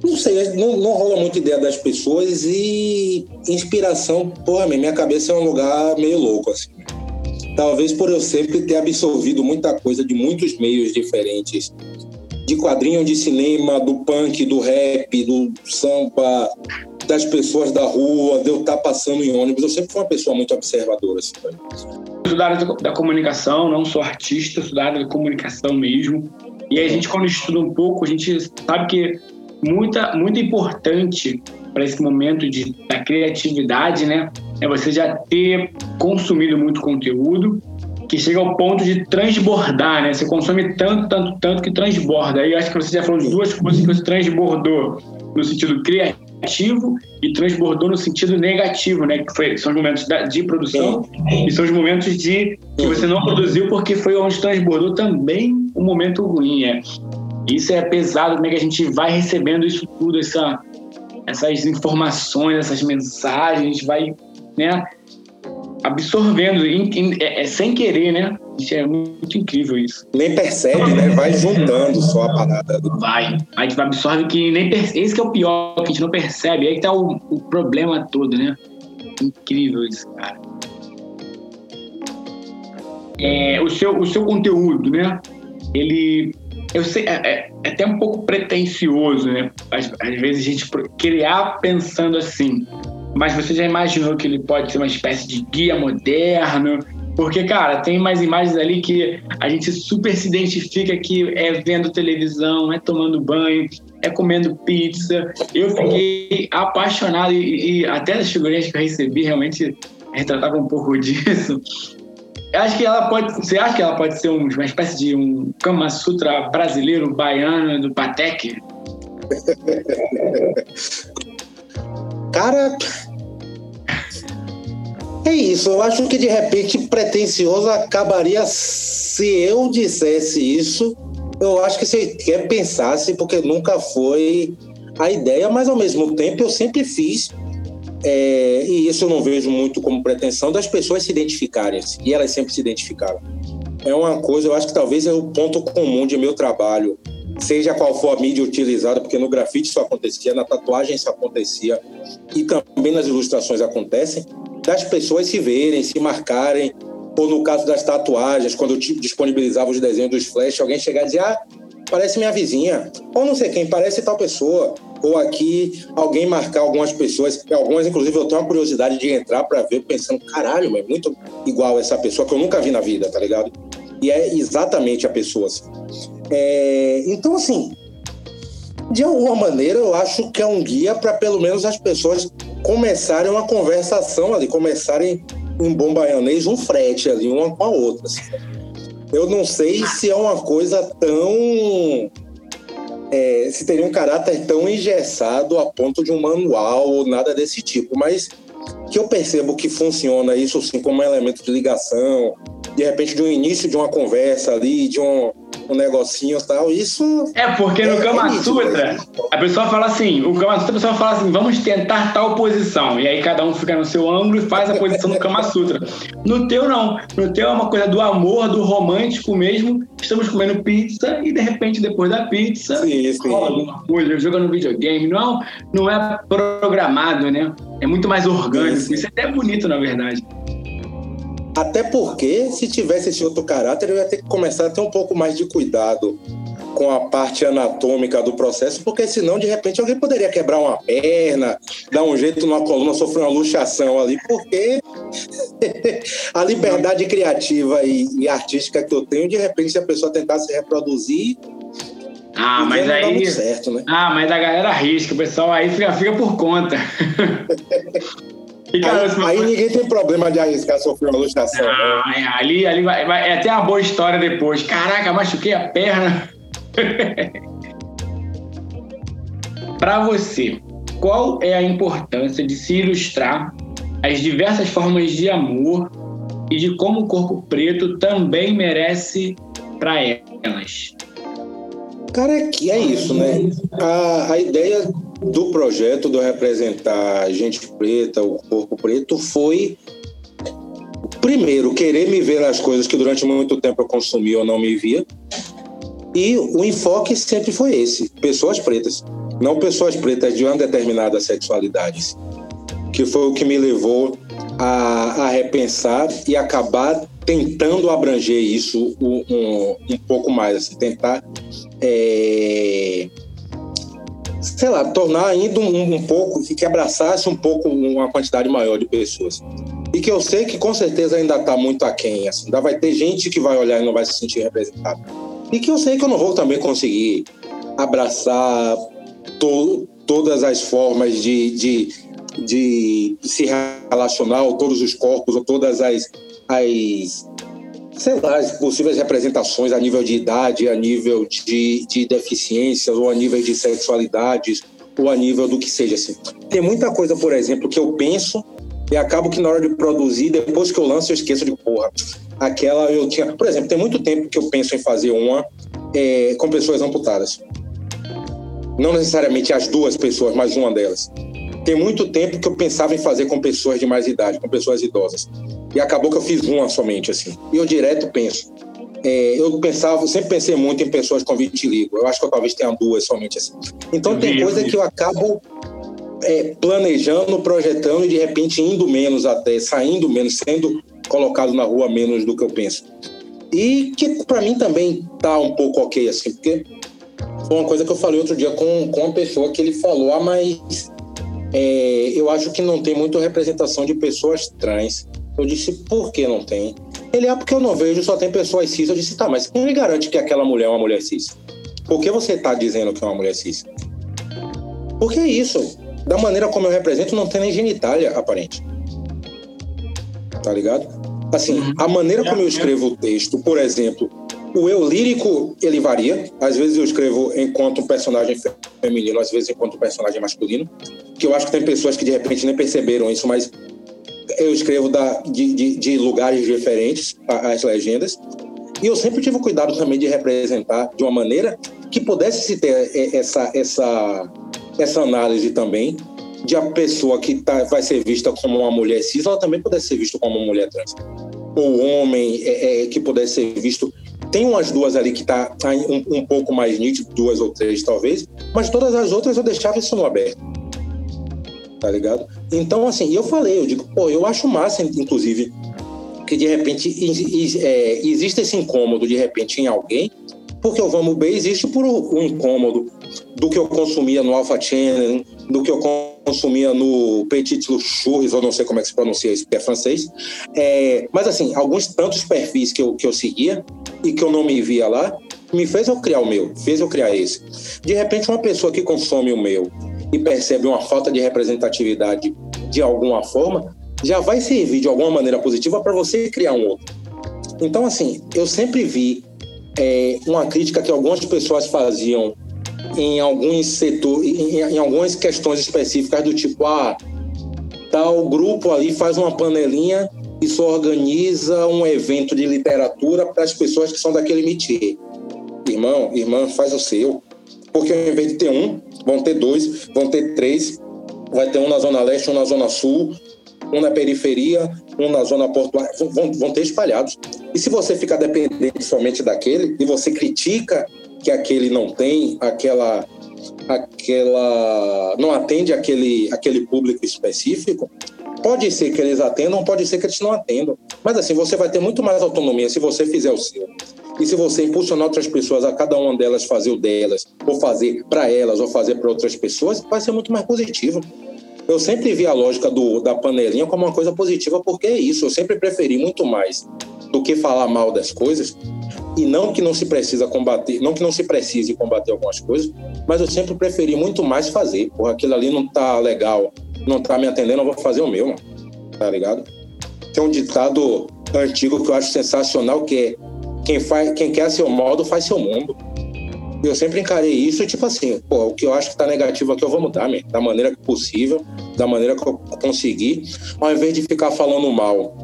não sei, não, não rola muita ideia das pessoas e inspiração, porra, minha cabeça é um lugar meio louco, assim. Talvez por eu sempre ter absorvido muita coisa de muitos meios diferentes. De quadrinho de cinema, do punk, do rap, do samba, das pessoas da rua, de eu estar passando em ônibus. Eu sempre fui uma pessoa muito observadora. Assim, sou da área da comunicação, não sou artista, sou da área da comunicação mesmo. E a gente, quando estuda um pouco, a gente sabe que muita, muito importante para esse momento de, da criatividade, né? É você já ter consumido muito conteúdo que chega ao ponto de transbordar, né? Você consome tanto, tanto, tanto que transborda. Aí acho que você já falou de duas coisas que você transbordou no sentido criativo e transbordou no sentido negativo, né? Que foi, são os momentos de produção e são os momentos de que você não produziu porque foi onde transbordou também um momento ruim. É. Isso é pesado, como é que a gente vai recebendo isso tudo, essa, essas informações, essas mensagens, a gente vai, né? Absorvendo in, in, é, é, sem querer, né? Isso é muito incrível isso. Nem percebe, né? Vai juntando só a parada. Vai. A gente absorve que nem percebe. Esse que é o pior, que a gente não percebe. Aí que tá o, o problema todo, né? Incrível isso, cara. É, o, seu, o seu conteúdo, né? Ele. Eu sei, é, é, é até um pouco pretencioso, né? Às, às vezes a gente criar pensando assim mas você já imaginou que ele pode ser uma espécie de guia moderno? Porque, cara, tem mais imagens ali que a gente super se identifica que é vendo televisão, é tomando banho, é comendo pizza. Eu fiquei apaixonado e, e até as figurinhas que eu recebi realmente retratavam um pouco disso. Eu acho que ela pode. Você acha que ela pode ser uma espécie de um Kama Sutra brasileiro, baiano, do Patek? Cara, é isso. Eu acho que de repente pretencioso acabaria se eu dissesse isso. Eu acho que se quer pensasse, porque nunca foi a ideia, mas ao mesmo tempo eu sempre fiz. É, e isso eu não vejo muito como pretensão das pessoas se identificarem, e elas sempre se identificaram. É uma coisa, eu acho que talvez é o ponto comum de meu trabalho seja qual for a mídia utilizada, porque no grafite isso acontecia, na tatuagem isso acontecia e também nas ilustrações acontecem, das pessoas se verem, se marcarem, ou no caso das tatuagens, quando eu disponibilizava os desenhos dos flash, alguém chegar e dizer, ah, parece minha vizinha, ou não sei quem, parece tal pessoa, ou aqui alguém marcar algumas pessoas, algumas inclusive eu tenho uma curiosidade de entrar para ver, pensando, caralho, mas é muito igual essa pessoa que eu nunca vi na vida, tá ligado? E é exatamente a pessoa. Assim. É, então, assim, de alguma maneira, eu acho que é um guia para pelo menos as pessoas começarem uma conversação ali, começarem em bom baianês um frete ali, uma com a outra. Assim. Eu não sei se é uma coisa tão. É, se teria um caráter tão engessado a ponto de um manual ou nada desse tipo, mas que eu percebo que funciona isso sim como um elemento de ligação, de repente de um início de uma conversa ali, de um, um negocinho e tal, isso. É, porque no é, Kama é Sutra, a pessoa fala assim: o Kama Sutra, a pessoa fala assim, vamos tentar tal posição. E aí cada um fica no seu ângulo e faz a posição do Kama Sutra. No teu, não. No teu é uma coisa do amor, do romântico mesmo. Estamos comendo pizza e de repente, depois da pizza, sim, sim. rola alguma coisa, jogando videogame. Não, não é programado, né? É muito mais orgânico. Isso é até bonito, na verdade. Até porque, se tivesse esse outro caráter, eu ia ter que começar a ter um pouco mais de cuidado com a parte anatômica do processo, porque senão, de repente, alguém poderia quebrar uma perna, dar um jeito numa coluna, sofrer uma luxação ali, porque a liberdade criativa e, e, artística que eu tenho, de repente, se a pessoa tentasse reproduzir. Ah, mas aí. Certo, né? Ah, mas a galera arrisca, o pessoal aí fica, fica por conta. Cara, aí, aí, ninguém tem problema de arriscar sofrer uma luxação. Ah, né? é, ali, ali vai, vai, é até uma boa história depois. Caraca, machuquei a perna. para você, qual é a importância de se ilustrar as diversas formas de amor e de como o corpo preto também merece para elas. Cara, é que é isso, né? A, a ideia do projeto do representar gente preta, o corpo preto, foi primeiro querer me ver nas coisas que durante muito tempo eu consumi ou não me via. E o enfoque sempre foi esse: pessoas pretas, não pessoas pretas de uma determinada sexualidade, que foi o que me levou a, a repensar e acabar tentando abranger isso um, um pouco mais, assim, tentar é, sei lá, tornar ainda um, um pouco, que abraçasse um pouco uma quantidade maior de pessoas. E que eu sei que com certeza ainda está muito aquém, assim, ainda vai ter gente que vai olhar e não vai se sentir representado. E que eu sei que eu não vou também conseguir abraçar to, todas as formas de, de, de se relacionar, ou todos os corpos, ou todas as, as sei lá, possíveis representações a nível de idade, a nível de, de deficiências, ou a nível de sexualidades, ou a nível do que seja assim. Tem muita coisa, por exemplo, que eu penso e acabo que na hora de produzir, depois que eu lanço, eu esqueço de porra. Aquela eu tinha. Por exemplo, tem muito tempo que eu penso em fazer uma é, com pessoas amputadas. Não necessariamente as duas pessoas, mas uma delas. Tem muito tempo que eu pensava em fazer com pessoas de mais idade, com pessoas idosas. E acabou que eu fiz uma somente, assim. E eu direto penso. É, eu pensava, sempre pensei muito em pessoas com vitiligo. Eu acho que eu talvez tenha duas somente, assim. Então tem coisa que eu acabo é, planejando, projetando e de repente indo menos até, saindo menos, sendo colocado na rua menos do que eu penso. E que para mim também tá um pouco ok, assim, porque foi uma coisa que eu falei outro dia com, com uma pessoa que ele falou, ah, mas é, eu acho que não tem muita representação de pessoas trans. Eu disse, por que não tem? Ele, é porque eu não vejo, só tem pessoas cis. Eu disse, tá, mas quem me garante que aquela mulher é uma mulher cis? Por que você está dizendo que é uma mulher cis? Porque é isso. Da maneira como eu represento, não tem nem genitália aparente. Tá ligado? Assim, uhum. a maneira como eu escrevo o texto, por exemplo, o eu lírico, ele varia. Às vezes eu escrevo enquanto um personagem feminino, às vezes enquanto um personagem masculino. Que eu acho que tem pessoas que de repente nem perceberam isso, mas eu escrevo da, de, de, de lugares diferentes as legendas. E eu sempre tive cuidado também de representar de uma maneira que pudesse se ter essa, essa, essa análise também de a pessoa que tá, vai ser vista como uma mulher cis, ela também pudesse ser vista como uma mulher trans. Ou homem é, é, que pudesse ser visto. Tem umas duas ali que está tá um, um pouco mais nítido, duas ou três talvez, mas todas as outras eu deixava isso no aberto tá ligado? Então, assim, eu falei, eu digo, pô, eu acho massa, inclusive, que de repente é, existe esse incômodo de repente em alguém, porque o Vamos Bem existe por um incômodo do que eu consumia no Alpha Channel, do que eu consumia no Petit Luxures, ou não sei como é que se pronuncia isso, porque é francês. É, mas, assim, alguns tantos perfis que eu, que eu seguia e que eu não me via lá, me fez eu criar o meu, fez eu criar esse. De repente, uma pessoa que consome o meu e percebe uma falta de representatividade de alguma forma, já vai servir de alguma maneira positiva para você criar um outro. Então, assim, eu sempre vi é, uma crítica que algumas pessoas faziam em alguns setores, em, em algumas questões específicas do tipo, ah, tal grupo ali faz uma panelinha e só organiza um evento de literatura para as pessoas que são daquele métier. Irmão, irmã, faz o seu. Porque ao invés de ter um, vão ter dois, vão ter três, vai ter um na Zona Leste, um na Zona Sul, um na periferia, um na zona portuária, vão, vão ter espalhados. E se você ficar dependente somente daquele e você critica que aquele não tem aquela aquela não atende aquele aquele público específico, pode ser que eles atendam, pode ser que eles não atendam. Mas assim, você vai ter muito mais autonomia se você fizer o seu. E se você impulsionar outras pessoas a cada uma delas fazer o delas, ou fazer para elas, ou fazer para outras pessoas, vai ser muito mais positivo. Eu sempre vi a lógica do, da panelinha como uma coisa positiva, porque é isso. Eu sempre preferi muito mais do que falar mal das coisas. E não que não se precisa combater, não que não se precise combater algumas coisas, mas eu sempre preferi muito mais fazer. Porra, aquilo ali não tá legal, não tá me atendendo, eu vou fazer o meu, mano. Tá ligado? Tem um ditado antigo que eu acho sensacional que é quem, faz, quem quer seu modo faz seu mundo. Eu sempre encarei isso, tipo assim, pô, o que eu acho que tá negativo aqui eu vou mudar, da maneira possível, da maneira que eu conseguir, ao invés de ficar falando mal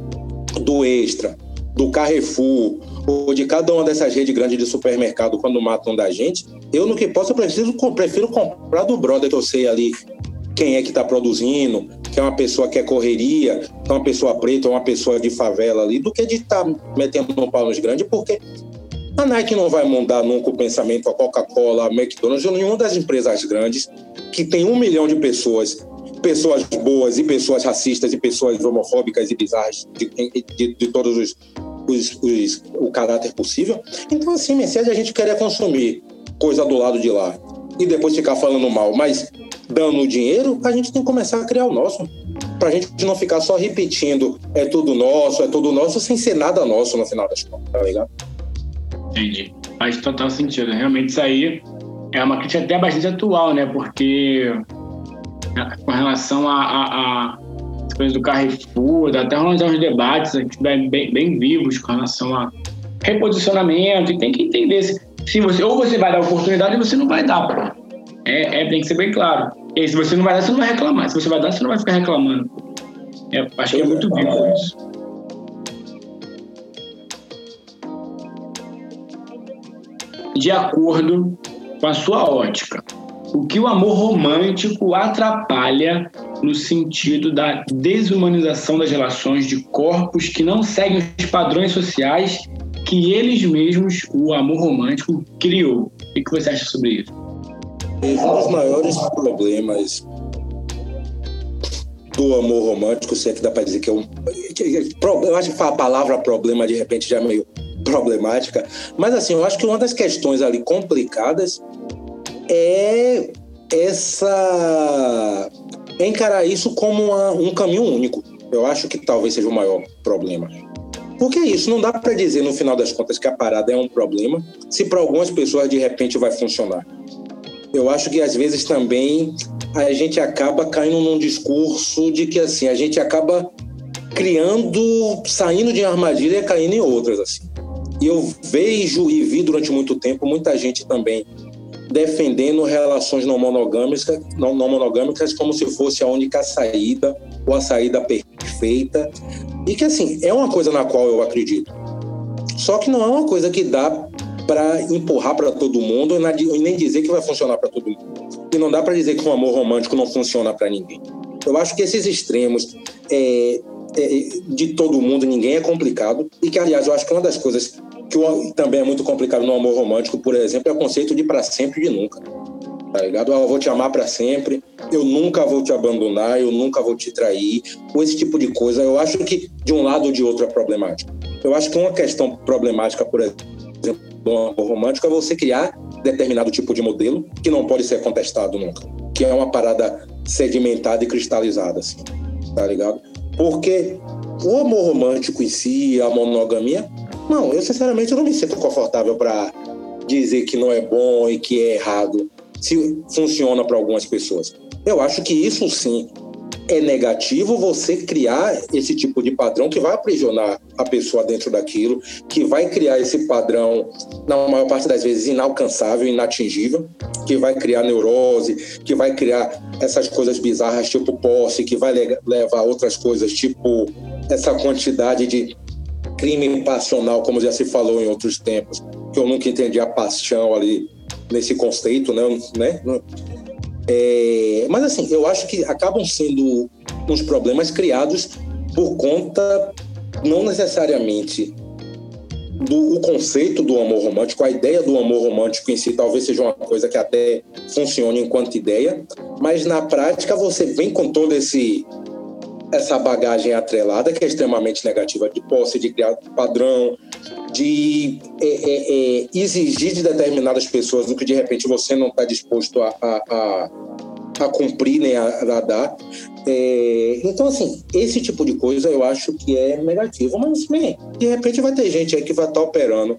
do Extra, do Carrefour, ou de cada uma dessas redes grandes de supermercado quando matam da gente, eu no que posso eu preciso, prefiro comprar do brother que eu sei ali quem é que está produzindo, que é uma pessoa que é correria, que é uma pessoa preta, uma pessoa de favela ali, do que de estar tá metendo um pau nos grandes, porque a Nike não vai mudar nunca o pensamento, a Coca-Cola, a McDonald's, ou nenhuma das empresas grandes que tem um milhão de pessoas, pessoas boas e pessoas racistas e pessoas homofóbicas e bizarras de, de, de todos os, os, os, o caráter possível. Então, assim, se a gente querer consumir coisa do lado de lá e depois ficar falando mal, mas dando dinheiro, a gente tem que começar a criar o nosso. Para a gente não ficar só repetindo é tudo nosso, é tudo nosso, sem ser nada nosso no final das contas, tá ligado? Entendi. Faz total sentido. Realmente isso aí é uma crítica até bastante atual, né? Porque né, com relação a, a, a coisas do Carrefour, até rolando uns debates aqui bem, bem vivos com relação a reposicionamento, e tem que entender se, se você ou você vai dar oportunidade ou você não vai dar, pô. É, é, tem que ser bem claro. E se você não vai dar, você não vai reclamar. Se você vai dar, você não vai ficar reclamando. É, acho que é muito vivo isso. De acordo com a sua ótica, o que o amor romântico atrapalha no sentido da desumanização das relações de corpos que não seguem os padrões sociais que eles mesmos, o amor romântico, criou. O que você acha sobre isso? Um dos maiores problemas do amor romântico, se é que dá para dizer que é um. Eu acho que a palavra problema de repente já é meio problemática, mas assim, eu acho que uma das questões ali complicadas é essa. Encarar isso como uma, um caminho único. Eu acho que talvez seja o maior problema. Porque é isso, não dá para dizer no final das contas que a parada é um problema, se para algumas pessoas de repente vai funcionar eu acho que às vezes também a gente acaba caindo num discurso de que assim a gente acaba criando, saindo de armadilha e caindo em outras assim. E eu vejo e vi durante muito tempo muita gente também defendendo relações não monogâmicas, não, não monogâmicas como se fosse a única saída ou a saída perfeita. E que assim, é uma coisa na qual eu acredito. Só que não é uma coisa que dá para empurrar para todo mundo e nem dizer que vai funcionar para todo mundo. E não dá para dizer que um amor romântico não funciona para ninguém. Eu acho que esses extremos é, é, de todo mundo, ninguém é complicado. E que, aliás, eu acho que uma das coisas que também é muito complicado no amor romântico, por exemplo, é o conceito de para sempre e de nunca. Tá ligado? Eu vou te amar para sempre, eu nunca vou te abandonar, eu nunca vou te trair, ou esse tipo de coisa. Eu acho que de um lado ou de outro é problemático. Eu acho que uma questão problemática, por exemplo, do amor romântico é você criar determinado tipo de modelo que não pode ser contestado nunca, que é uma parada sedimentada e cristalizada, assim, tá ligado? Porque o amor romântico em si, a monogamia, não, eu sinceramente eu não me sinto confortável para dizer que não é bom e que é errado, se funciona para algumas pessoas. Eu acho que isso sim é negativo você criar esse tipo de padrão que vai aprisionar a pessoa dentro daquilo, que vai criar esse padrão, na maior parte das vezes, inalcançável, inatingível, que vai criar neurose, que vai criar essas coisas bizarras, tipo posse, que vai levar outras coisas, tipo essa quantidade de crime passional, como já se falou em outros tempos, que eu nunca entendi a paixão ali nesse conceito, né? né? É, mas assim, eu acho que acabam sendo uns problemas criados por conta, não necessariamente do o conceito do amor romântico, a ideia do amor romântico em si talvez seja uma coisa que até funcione enquanto ideia, mas na prática você vem com todo esse essa bagagem atrelada que é extremamente negativa de posse, de criar padrão, de é, é, é, exigir de determinadas pessoas o que de repente você não está disposto a, a, a, a, cumprir nem a, a dar. É, então, assim, esse tipo de coisa eu acho que é negativo, mas bem, de repente vai ter gente aí que vai estar tá operando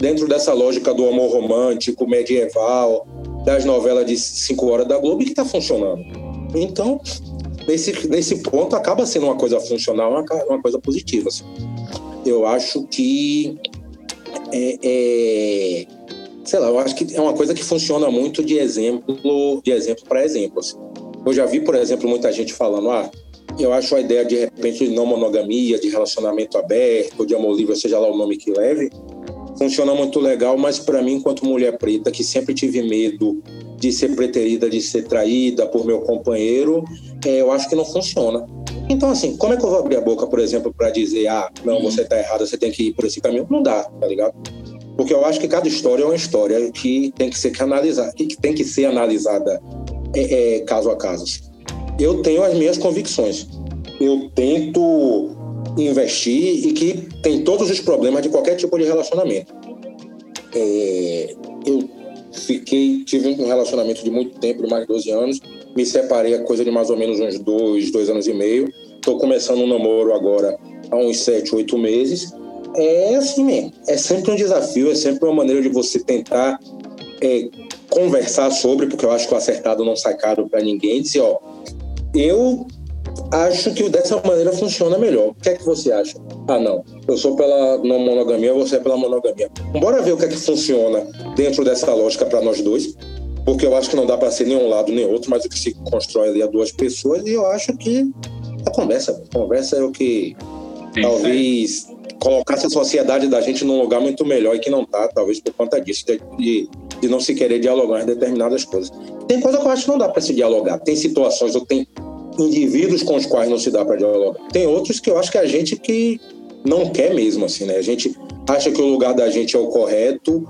dentro dessa lógica do amor romântico, medieval, das novelas de cinco horas da Globo que está funcionando. Então, nesse, nesse ponto, acaba sendo uma coisa funcional, uma, uma coisa positiva. Assim. Eu acho que é, é, sei lá, eu acho que é uma coisa que funciona muito de exemplo, de exemplo para exemplo. Assim. Eu já vi, por exemplo, muita gente falando, ah, eu acho a ideia de repente de não monogamia, de relacionamento aberto, de amor livre, seja lá o nome que leve, funciona muito legal, mas para mim, enquanto mulher preta, que sempre tive medo de ser preterida, de ser traída por meu companheiro, é, eu acho que não funciona. Então, assim, como é que eu vou abrir a boca, por exemplo, para dizer, ah, não, uhum. você tá errada, você tem que ir por esse caminho? Não dá, tá ligado? Porque eu acho que cada história é uma história que tem que ser analisada, que tem que ser analisada é, é, caso a caso. Eu tenho as minhas convicções. Eu tento investir e que tem todos os problemas de qualquer tipo de relacionamento. É, eu fiquei, tive um relacionamento de muito tempo, de mais de 12 anos, me separei a coisa de mais ou menos uns dois, dois anos e meio. Estou começando um namoro agora há uns sete, oito meses. É assim mesmo, é sempre um desafio, é sempre uma maneira de você tentar é, conversar sobre, porque eu acho que o acertado não sai caro para ninguém, dizer, ó, eu acho que dessa maneira funciona melhor. O que é que você acha? Ah, não. Eu sou pela não monogamia, você é pela monogamia. Bora ver o que é que funciona dentro dessa lógica para nós dois, porque eu acho que não dá para ser nem um lado nem outro, mas o que se constrói ali a duas pessoas e eu acho que a conversa, a conversa é o que é talvez colocasse a sociedade da gente num lugar muito melhor e que não tá, talvez por conta disso, de, de não se querer dialogar em determinadas coisas. Tem coisa que eu acho que não dá para se dialogar. Tem situações ou tem indivíduos com os quais não se dá para dialogar. Tem outros que eu acho que a gente que não quer mesmo, assim, né? A gente acha que o lugar da gente é o correto,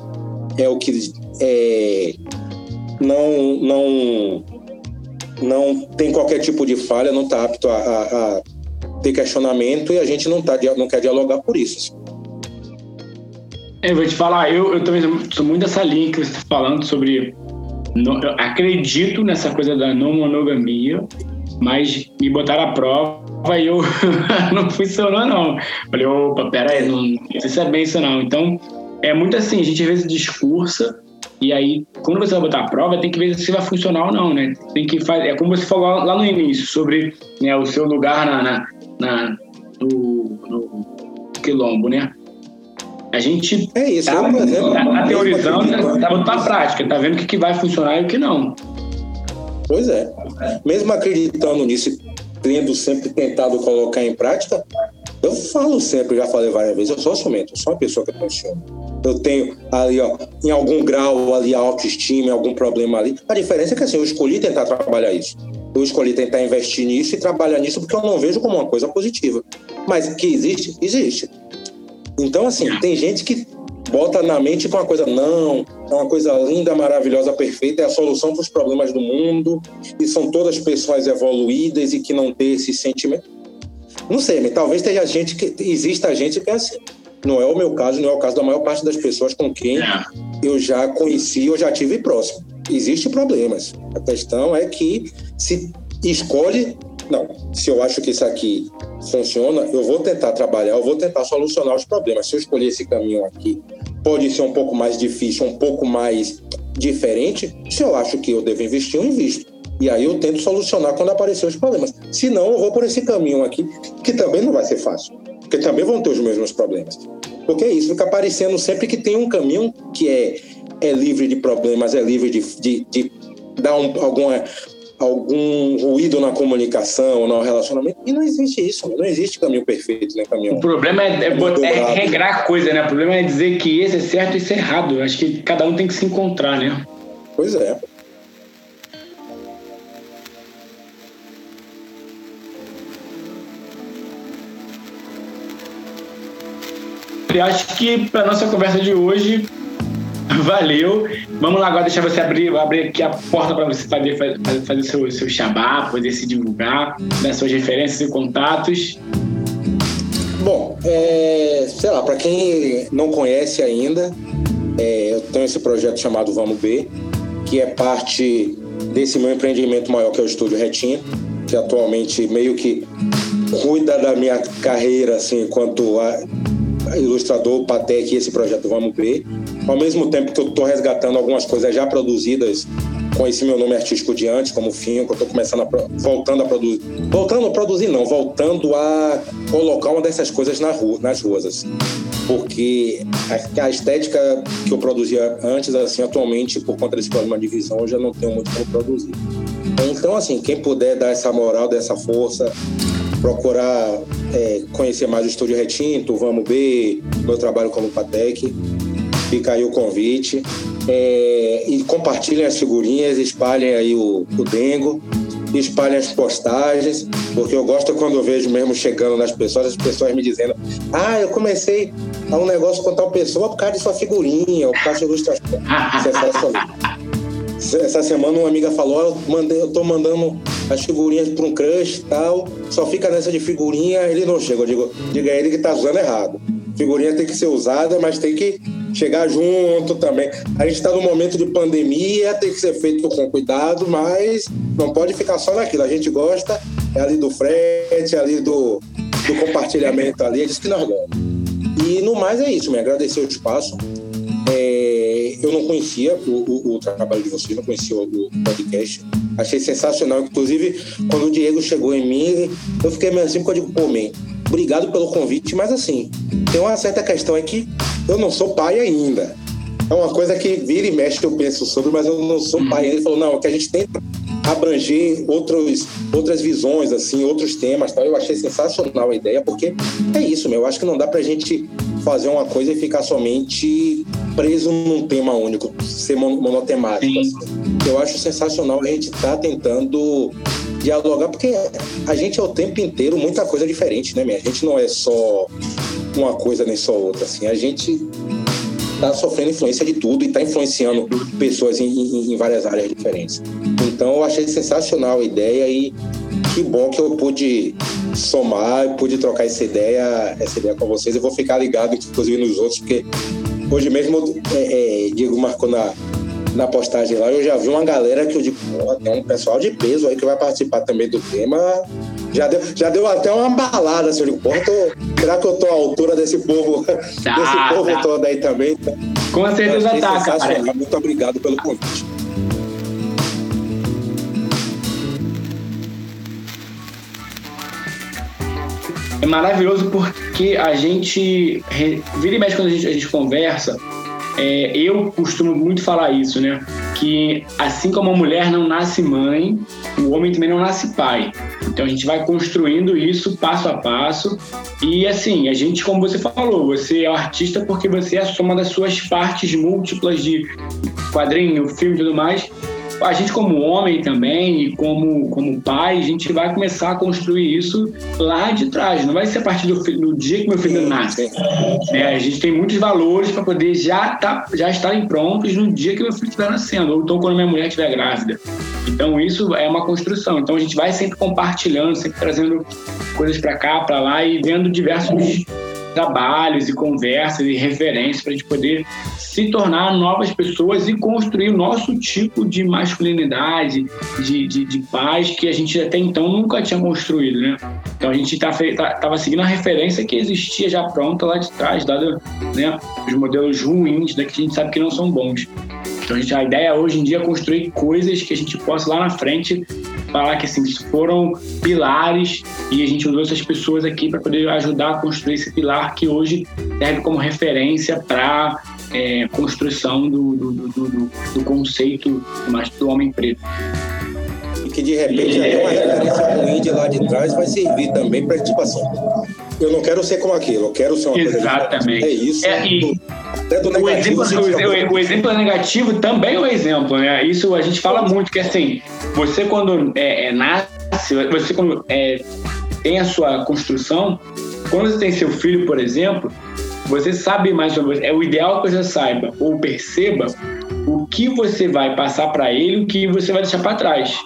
é o que é, não, não, não tem qualquer tipo de falha, não está apto a, a, a, ter questionamento e a gente não, tá, não quer dialogar por isso. Assim. Eu vou te falar, eu, eu também sou muito dessa linha que você está falando sobre. eu acredito nessa coisa da não monogamia, mas me botaram a prova e eu não funcionou, não. Falei, opa, pera aí, não, não sei se é bem isso não. Então, é muito assim, a gente às vezes discursa e aí, quando você vai botar a prova, tem que ver se vai funcionar ou não, né? Tem que fazer, é como você falou lá no início, sobre né, o seu lugar na, na, na no, no quilombo, né? A gente é isso, tá, tá, tá teorizando, tá botando na prática, tá vendo o que, que vai funcionar e o que não. Pois é. Mesmo acreditando nisso, tendo sempre tentado colocar em prática, eu falo sempre, já falei várias vezes, eu sou ciumento, eu sou uma pessoa que funciona. Eu tenho ali, ó, em algum grau ali a autoestima, algum problema ali. A diferença é que assim, eu escolhi tentar trabalhar isso. Eu escolhi tentar investir nisso e trabalhar nisso porque eu não vejo como uma coisa positiva. Mas que existe, existe. Então, assim, tem gente que bota na mente com uma coisa, não, é uma coisa linda, maravilhosa, perfeita, é a solução para os problemas do mundo, e são todas pessoas evoluídas e que não têm esse sentimento. Não sei, talvez tenha gente que exista gente que é assim. Não é o meu caso, não é o caso da maior parte das pessoas com quem é. eu já conheci ou já tive próximo. Existem problemas. A questão é que se escolhe não, se eu acho que isso aqui funciona, eu vou tentar trabalhar, eu vou tentar solucionar os problemas. Se eu escolher esse caminho aqui, pode ser um pouco mais difícil, um pouco mais diferente. Se eu acho que eu devo investir, eu invisto. E aí eu tento solucionar quando aparecer os problemas. Se não, eu vou por esse caminho aqui, que também não vai ser fácil, porque também vão ter os mesmos problemas. Porque é isso, fica aparecendo sempre que tem um caminho que é, é livre de problemas, é livre de, de, de dar um, alguma algum ruído na comunicação, no relacionamento. E não existe isso, não existe caminho perfeito, nem caminho. O problema é, é, é regrar a coisa, né? O problema é dizer que esse é certo e esse é errado. Acho que cada um tem que se encontrar, né? Pois é. Eu acho que para nossa conversa de hoje Valeu. Vamos lá agora deixar você abrir, abrir aqui a porta para você fazer, fazer, fazer seu, seu xabá, poder se divulgar, né, suas referências e contatos. Bom, é, sei lá, para quem não conhece ainda, é, eu tenho esse projeto chamado Vamos B, que é parte desse meu empreendimento maior que é o Estúdio Retinha, que atualmente meio que cuida da minha carreira assim, enquanto ilustrador, Patek e esse projeto Vamos Ver. Ao mesmo tempo que eu estou resgatando algumas coisas já produzidas com esse meu nome artístico de antes, como Finho, eu estou começando a voltando a produzir, voltando a produzir não, voltando a colocar uma dessas coisas na rua, nas ruas assim. porque a, a, estética que eu produzia antes, assim, atualmente, por conta desse problema de visão, eu já não tenho muito como produzir. Então, assim, quem puder dar essa moral, dessa força, procurar é, conhecer mais o Estúdio Retinto, vamos ver meu trabalho como Patec, fica aí o convite. É, e compartilhem as figurinhas, espalhem aí o, o Dengo espalhem as postagens, porque eu gosto quando eu vejo mesmo chegando nas pessoas, as pessoas me dizendo: Ah, eu comecei a um negócio com tal pessoa por causa de sua figurinha, ou por causa de ilustração. Essa semana uma amiga falou: eu, mandei, eu tô mandando as figurinhas para um crush e tal, só fica nessa de figurinha, ele não chega. Eu digo: diga a ele que tá usando errado. Figurinha tem que ser usada, mas tem que chegar junto também. A gente está num momento de pandemia, tem que ser feito com cuidado, mas não pode ficar só naquilo. A gente gosta é ali do frete, é ali do, do compartilhamento ali, é disso que nós gostamos. E no mais é isso, me agradecer o espaço. É, eu não conhecia o, o, o, trabalho de vocês, não conhecia o, o, podcast. Achei sensacional. Inclusive, quando o Diego chegou em mim, eu fiquei meio assim, porque eu digo, pô, man, obrigado pelo convite, mas assim, tem uma certa questão é que eu não sou pai ainda. É uma coisa que vira e mexe que eu penso sobre, mas eu não sou pai. Ele falou, não, é que a gente tenta abranger outros, outras visões, assim, outros temas. Tal. Eu achei sensacional a ideia, porque é isso, meu. Eu acho que não dá pra gente fazer uma coisa e ficar somente preso num tema único, ser monotemático. Assim. Eu acho sensacional a gente estar tá tentando dialogar, porque a gente é o tempo inteiro muita coisa diferente, né, minha? A gente não é só uma coisa nem só outra, assim. A gente está sofrendo influência de tudo e está influenciando pessoas em, em, em, várias áreas diferentes. Então, eu achei sensacional a ideia e que bom que eu pude somar, pude trocar essa ideia, essa ideia com vocês. Eu vou ficar ligado, inclusive, nos outros, porque hoje mesmo é, é, Diego marcou na, na postagem lá, eu já vi uma galera que eu digo, tem um pessoal de peso aí que vai participar também do tema. Já deu, já deu até uma balada, assim, eu digo, porra, tô, será que eu tô à altura desse povo, tá, desse povo tá. todo aí também? Com certeza tá, cara. Muito obrigado pelo convite. É maravilhoso porque a gente, vira e mexe quando a gente, a gente conversa, é, eu costumo muito falar isso, né? Que assim como a mulher não nasce mãe, o homem também não nasce pai. Então a gente vai construindo isso passo a passo. E assim, a gente, como você falou, você é artista porque você é a soma das suas partes múltiplas de quadrinho, filme e tudo mais a gente como homem também e como, como pai, a gente vai começar a construir isso lá de trás. Não vai ser a partir do, do dia que meu filho nasce. É, a gente tem muitos valores para poder já, tá, já estarem prontos no dia que meu filho estiver nascendo, ou então quando minha mulher estiver grávida. Então isso é uma construção. Então a gente vai sempre compartilhando, sempre trazendo coisas para cá, para lá e vendo diversos trabalhos e conversas e referências para a gente poder se tornar novas pessoas e construir o nosso tipo de masculinidade, de, de, de paz que a gente até então nunca tinha construído, né? Então a gente estava tá, tá, seguindo a referência que existia já pronta lá de trás, dado né, os modelos ruins, né, que a gente sabe que não são bons. Então a, gente, a ideia hoje em dia é construir coisas que a gente possa lá na frente falar que assim, foram pilares e a gente usou essas pessoas aqui para poder ajudar a construir esse pilar que hoje serve como referência para é, construção do, do, do, do, conceito mais do homem preto. E que de repente até uma referência ruim de lá de trás vai servir também para tipo assim, eu não quero ser como aquilo, eu quero ser uma Exatamente. coisa É isso. É, e o, exemplo, o, o, exemplo negativo também é um exemplo, né? Isso a gente fala muito, que assim, você quando é, é, nasce, você quando é, tem a sua construção, quando você tem seu filho, por exemplo, você sabe mais ou menos, é o ideal que você saiba ou perceba o que você vai passar para ele, o que você vai deixar para trás.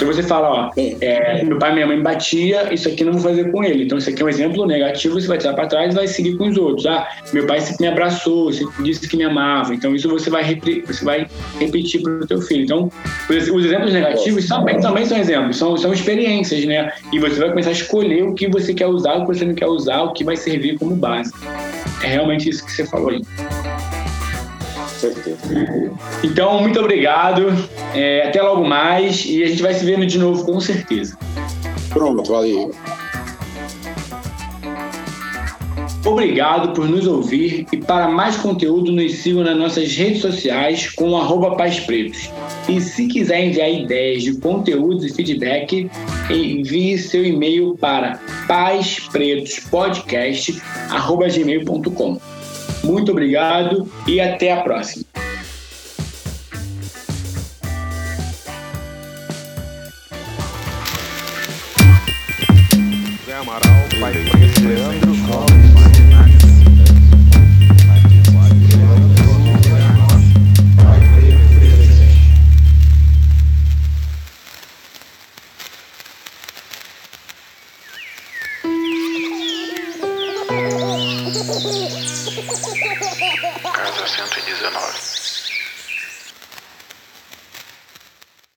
Então você fala, ó, é, meu pai e minha mãe batia, isso aqui não vou fazer com ele. Então isso aqui é um exemplo negativo, você vai tirar para trás e vai seguir com os outros. Ah, meu pai sempre me abraçou, sempre disse que me amava. Então isso você vai, você vai repetir para o teu filho. Então os, os exemplos negativos também, também são exemplos, são, são experiências, né? E você vai começar a escolher o que você quer usar, o que você não quer usar, o que vai servir como base. É realmente isso que você falou aí certeza. Então, muito obrigado. É, até logo mais. E a gente vai se vendo de novo, com certeza. Pronto, valeu. Obrigado por nos ouvir e para mais conteúdo nos sigam nas nossas redes sociais com arroba Pais Pretos. E se quiser enviar ideias de conteúdos e feedback, envie seu e-mail para paispretospodcast.gmail.com. Muito obrigado e até a próxima. Amaral, preto, Leandro Casa 119.